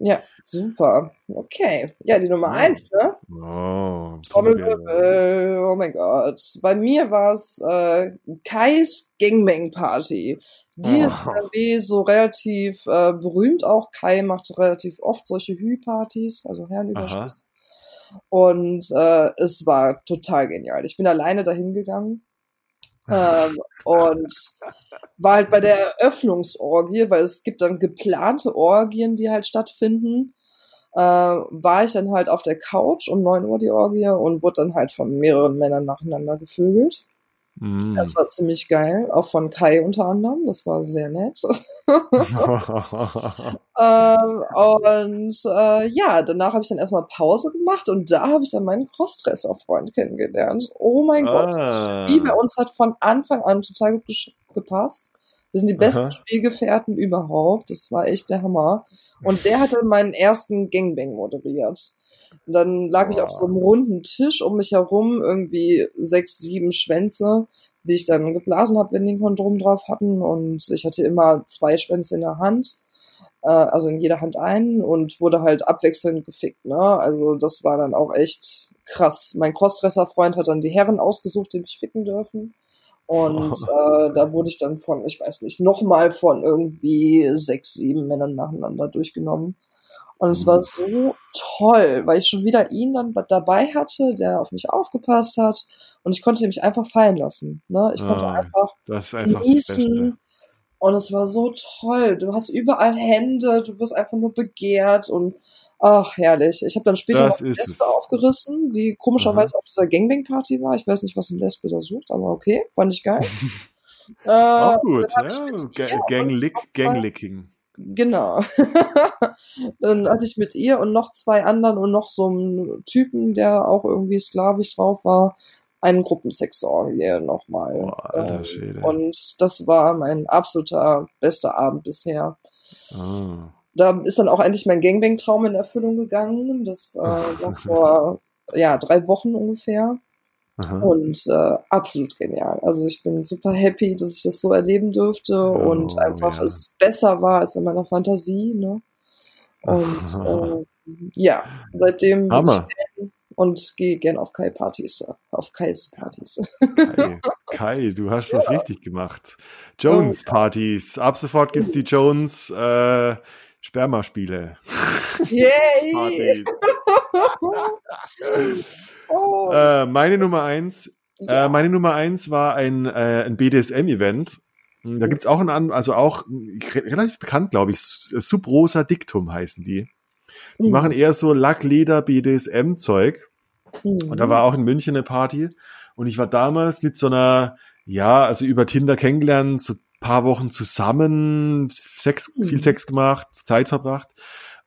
Ja. ja. super. Okay. Ja, die Nummer eins, ne? Oh, Trommelwirbel. Oh mein Gott. Bei mir war es äh, Kais Gangbang Party. Die oh. ist so relativ äh, berühmt auch. Kai macht relativ oft solche Hü-Partys, also Herrenüberschuss. Und äh, es war total genial. Ich bin alleine dahin gegangen ähm, und war halt bei der Eröffnungsorgie, weil es gibt dann geplante Orgien, die halt stattfinden. Äh, war ich dann halt auf der Couch um 9 Uhr die Orgie und wurde dann halt von mehreren Männern nacheinander gevögelt. Mm. Das war ziemlich geil, auch von Kai unter anderem. Das war sehr nett. ähm, und äh, ja, danach habe ich dann erstmal Pause gemacht und da habe ich dann meinen Crossdresser-Freund kennengelernt. Oh mein ah. Gott, wie bei uns hat von Anfang an total gut gepasst. Wir sind die besten Aha. Spielgefährten überhaupt. Das war echt der Hammer. Und der hatte meinen ersten Gangbang moderiert. Und dann lag ich auf so einem runden Tisch um mich herum, irgendwie sechs, sieben Schwänze, die ich dann geblasen habe, wenn die ein Kondom drauf hatten. Und ich hatte immer zwei Schwänze in der Hand, äh, also in jeder Hand einen und wurde halt abwechselnd gefickt. Ne? Also das war dann auch echt krass. Mein Crossdresser-Freund hat dann die Herren ausgesucht, die mich ficken dürfen. Und äh, da wurde ich dann von, ich weiß nicht, nochmal von irgendwie sechs, sieben Männern nacheinander durchgenommen. Und es war so toll, weil ich schon wieder ihn dann dabei hatte, der auf mich aufgepasst hat. Und ich konnte mich einfach fallen lassen. Ne? Ich konnte ah, einfach, das einfach genießen. Und es war so toll. Du hast überall Hände, du wirst einfach nur begehrt und ach, herrlich. Ich habe dann später das noch eine Lesbe aufgerissen, die komischerweise Aha. auf dieser Gangbang-Party war. Ich weiß nicht, was ein Lesbe da sucht, aber okay, fand ich geil. äh, Auch gut, ja. Gang Ganglicking. Genau. dann hatte ich mit ihr und noch zwei anderen und noch so einen Typen, der auch irgendwie sklavisch drauf war, einen Gruppensexorgie nochmal. Boah, alter Schwede. Und das war mein absoluter bester Abend bisher. Ah. Da ist dann auch endlich mein Gangbang-Traum in Erfüllung gegangen. Das äh, war vor ja, drei Wochen ungefähr. Aha. Und äh, absolut genial. Also ich bin super happy, dass ich das so erleben durfte oh, und einfach ja. es besser war als in meiner Fantasie. Ne? Und äh, ja, seitdem Hammer. bin ich und gehe gern auf Kai-Partys, auf Kais Partys. Kai, Kai du hast ja. das richtig gemacht. Jones-Partys. Ab sofort gibt es die Jones äh, Spermaspiele. Yay! oh. äh, meine Nummer eins, äh, ja. äh, meine Nummer eins war ein, äh, ein BDSM-Event. Da gibt es auch ein, also auch relativ bekannt, glaube ich, Subrosa Dictum heißen die. Die mhm. machen eher so Lackleder BDSM-Zeug. Mhm. Und da war auch in München eine Party. Und ich war damals mit so einer, ja, also über Tinder kennengelernt, so paar Wochen zusammen, Sex, mhm. viel Sex gemacht, Zeit verbracht.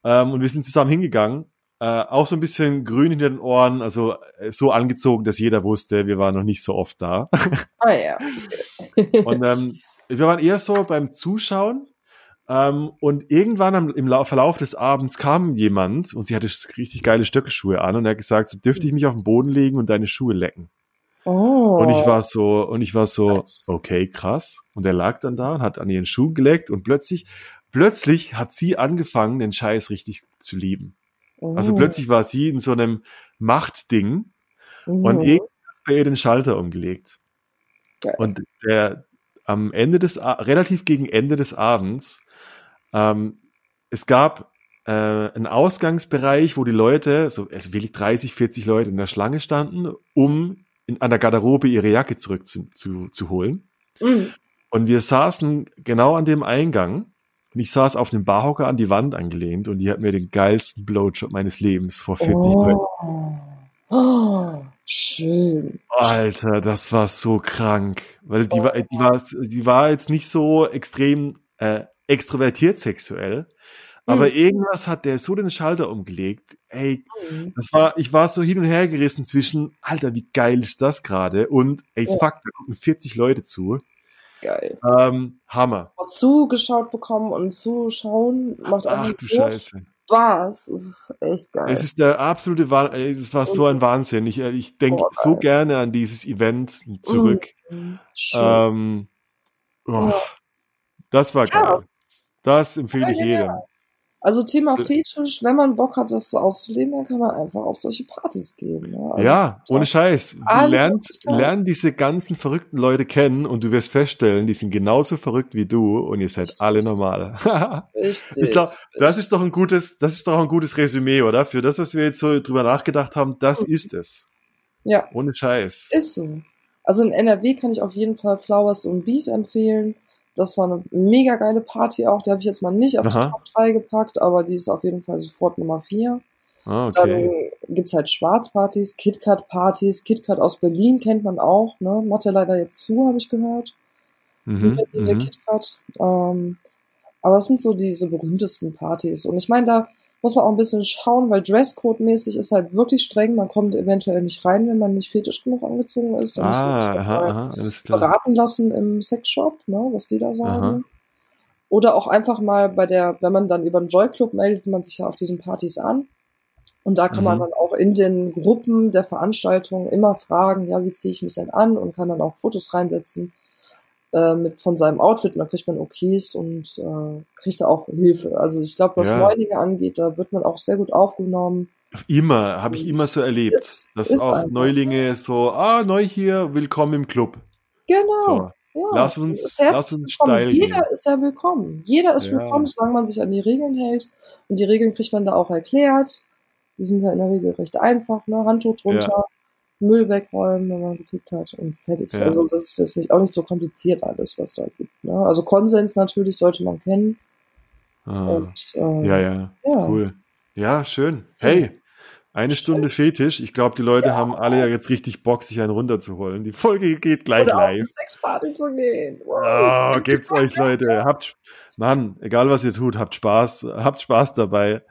Ähm, und wir sind zusammen hingegangen. Äh, auch so ein bisschen grün hinter den Ohren, also äh, so angezogen, dass jeder wusste, wir waren noch nicht so oft da. Ah ja. und ähm, wir waren eher so beim Zuschauen. Ähm, und irgendwann am, im Verlauf des Abends kam jemand und sie hatte richtig geile Stöckelschuhe an und er hat gesagt, so dürfte ich mich auf den Boden legen und deine Schuhe lecken. Oh. Und ich war so, und ich war so, okay, krass. Und er lag dann da und hat an ihren Schuh geleckt und plötzlich, plötzlich hat sie angefangen, den Scheiß richtig zu lieben. Oh. Also plötzlich war sie in so einem Machtding mhm. und irgendwie hat bei ihr den Schalter umgelegt. Ja. Und der, am Ende des, relativ gegen Ende des Abends, ähm, es gab äh, einen Ausgangsbereich, wo die Leute, so also wirklich 30, 40 Leute in der Schlange standen, um in, an der Garderobe ihre Jacke zurück zu, zu, zu holen. Mhm. Und wir saßen genau an dem Eingang. Und ich saß auf einem Barhocker an die Wand angelehnt und die hat mir den geilsten Blowjob meines Lebens vor 40 oh. Leuten. Oh, schön. Alter, das war so krank. Weil die, oh. war, die, war, die war jetzt nicht so extrem äh, extrovertiert sexuell, aber mhm. irgendwas hat der so den Schalter umgelegt. Ey, mhm. das war, ich war so hin und her gerissen zwischen, Alter, wie geil ist das gerade? Und ey, ja. fuck, da gucken 40 Leute zu. Geil. Ähm, Hammer. Zugeschaut bekommen und zuschauen macht einfach Ach du Scheiße. Spaß. Es ist echt geil. Es ist der absolute Wahnsinn. Es war so ein Wahnsinn. Ich, ich denke oh, so gerne an dieses Event zurück. Mhm. Ähm, oh, ja. Das war geil. Das empfehle ich jedem. Also Thema Fetisch, wenn man Bock hat, das so auszuleben, dann kann man einfach auf solche Partys gehen. Ne? Also ja, ohne Scheiß. Du lernst, lern diese ganzen verrückten Leute kennen und du wirst feststellen, die sind genauso verrückt wie du und ihr seid Richtig. alle normal. Richtig. Ich glaube, das ist doch ein gutes, das ist doch ein gutes Resümee, oder? Für das, was wir jetzt so drüber nachgedacht haben, das mhm. ist es. Ja. Ohne Scheiß. Ist so. Also in NRW kann ich auf jeden Fall Flowers und Bees empfehlen. Das war eine mega geile Party auch. Die habe ich jetzt mal nicht auf Aha. die Top 3 gepackt, aber die ist auf jeden Fall sofort Nummer 4. Ah, okay. Dann gibt's halt Schwarzpartys, KitKat-Partys. KitKat aus Berlin kennt man auch. Ne? Mathe leider jetzt zu, habe ich gehört. Mhm, Berlin, der mhm. KitKat. Ähm, aber es sind so diese berühmtesten Partys. Und ich meine, da muss man auch ein bisschen schauen, weil Dresscode-mäßig ist halt wirklich streng. Man kommt eventuell nicht rein, wenn man nicht fetisch genug angezogen ist. Dann ah, muss man sich aha, aha, alles klar. beraten lassen im Sexshop, ne, was die da sagen. Aha. Oder auch einfach mal bei der, wenn man dann über den Joy Club meldet, man sich ja auf diesen Partys an. Und da kann mhm. man dann auch in den Gruppen der Veranstaltung immer fragen, ja, wie ziehe ich mich denn an und kann dann auch Fotos reinsetzen äh, mit von seinem Outfit und dann kriegt man Okis und äh, kriegt da auch Hilfe. Also ich glaube, was ja. Neulinge angeht, da wird man auch sehr gut aufgenommen. Immer, habe ich immer so erlebt, ist, dass ist auch einfach, Neulinge ja. so, ah, neu hier, willkommen im Club. Genau. So. Ja, lass uns, lass uns steil Jeder gehen. ist ja willkommen. Jeder ist ja. willkommen, solange man sich an die Regeln hält. Und die Regeln kriegt man da auch erklärt. Die sind ja in der Regel recht einfach, ne? Handtuch drunter, Müll wegräumen, wenn man gefickt hat und fertig. Ja. Also das ist nicht, auch nicht so kompliziert alles, was da gibt. Ne? Also Konsens natürlich sollte man kennen. Ah. Und, äh, ja, ja, ja, cool. Ja, schön. Hey, eine Stunde Fetisch. Ich glaube, die Leute ja. haben alle ja jetzt richtig Bock, sich einen runterzuholen. Die Folge geht gleich Oder live. Auf Sexparty zu gehen. Wow. Oh, gebt's euch, Leute. Habt, Mann, egal was ihr tut, habt Spaß, habt Spaß dabei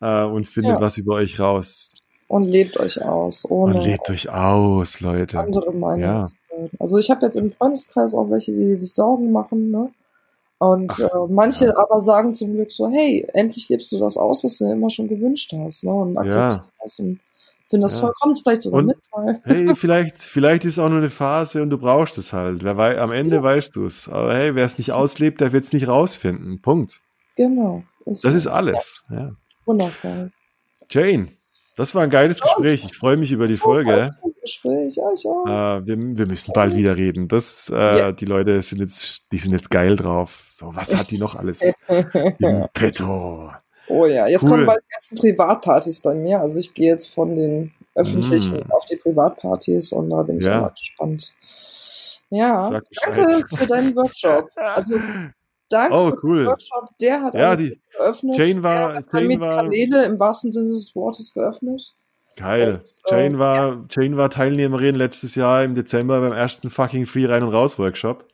äh, und findet ja. was über euch raus. Und lebt euch aus. Ohne und lebt euch aus, Leute. Andere Meinung ja. Also ich habe jetzt im Freundeskreis auch welche, die sich Sorgen machen, ne? Und äh, manche ja. aber sagen zum Glück so, hey, endlich lebst du das aus, was du dir immer schon gewünscht hast, ne? Und akzeptierst ja. das und finde das ja. toll, kommt vielleicht sogar und, mit. Weil. Hey, vielleicht, vielleicht ist auch nur eine Phase und du brauchst es halt. Wer wei am Ende ja. weißt du es. Aber hey, wer es nicht auslebt, der wird es nicht rausfinden. Punkt. Genau. Ist das so. ist alles. Ja. Wundervoll. Jane, das war ein geiles Gespräch. Ich freue mich über die Folge. Gespräch. Ja, ich auch. Äh, wir, wir, müssen bald wieder reden. Das, äh, ja. Die Leute sind jetzt, die sind jetzt geil drauf. So, was hat die noch alles im Petto? Oh ja, jetzt cool. kommen bald die ganzen Privatpartys bei mir. Also ich gehe jetzt von den öffentlichen mm. auf die Privatpartys und da bin ich ja. auch gespannt. Ja, danke für deinen Workshop. Also danke oh, cool. Workshop. Der hat ja, die geöffnet. Jane war, der hat Jane war, Kanäle im wahrsten Sinne des Wortes geöffnet. Geil. Und, Jane, äh, war, ja. Jane war Teilnehmerin letztes Jahr im Dezember beim ersten fucking Free Rein und Raus Workshop.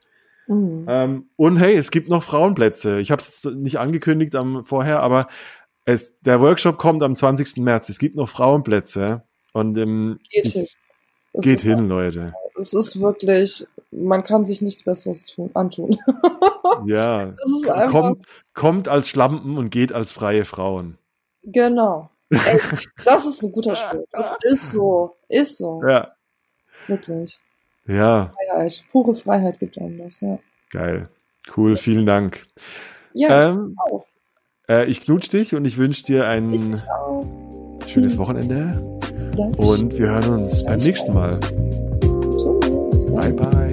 Mhm. Ähm, und hey, es gibt noch Frauenplätze. Ich habe es jetzt nicht angekündigt am vorher, aber es, der Workshop kommt am 20. März. Es gibt noch Frauenplätze. Und ähm, geht hin. geht hin, Leute. Es ist wirklich, man kann sich nichts Besseres tun, antun. ja. kommt, kommt als Schlampen und geht als freie Frauen. Genau. Ey, das ist ein guter Spruch. Das ist so. Ist so. Ja. Wirklich. Ja. Freiheit. Pure Freiheit gibt einem das, ja. Geil. Cool, vielen Dank. Ja, ähm, ich auch. Äh, ich knutsch dich und ich wünsche dir ein schönes Wochenende. Danke. Und wir hören uns beim nächsten Mal. Bye, bye.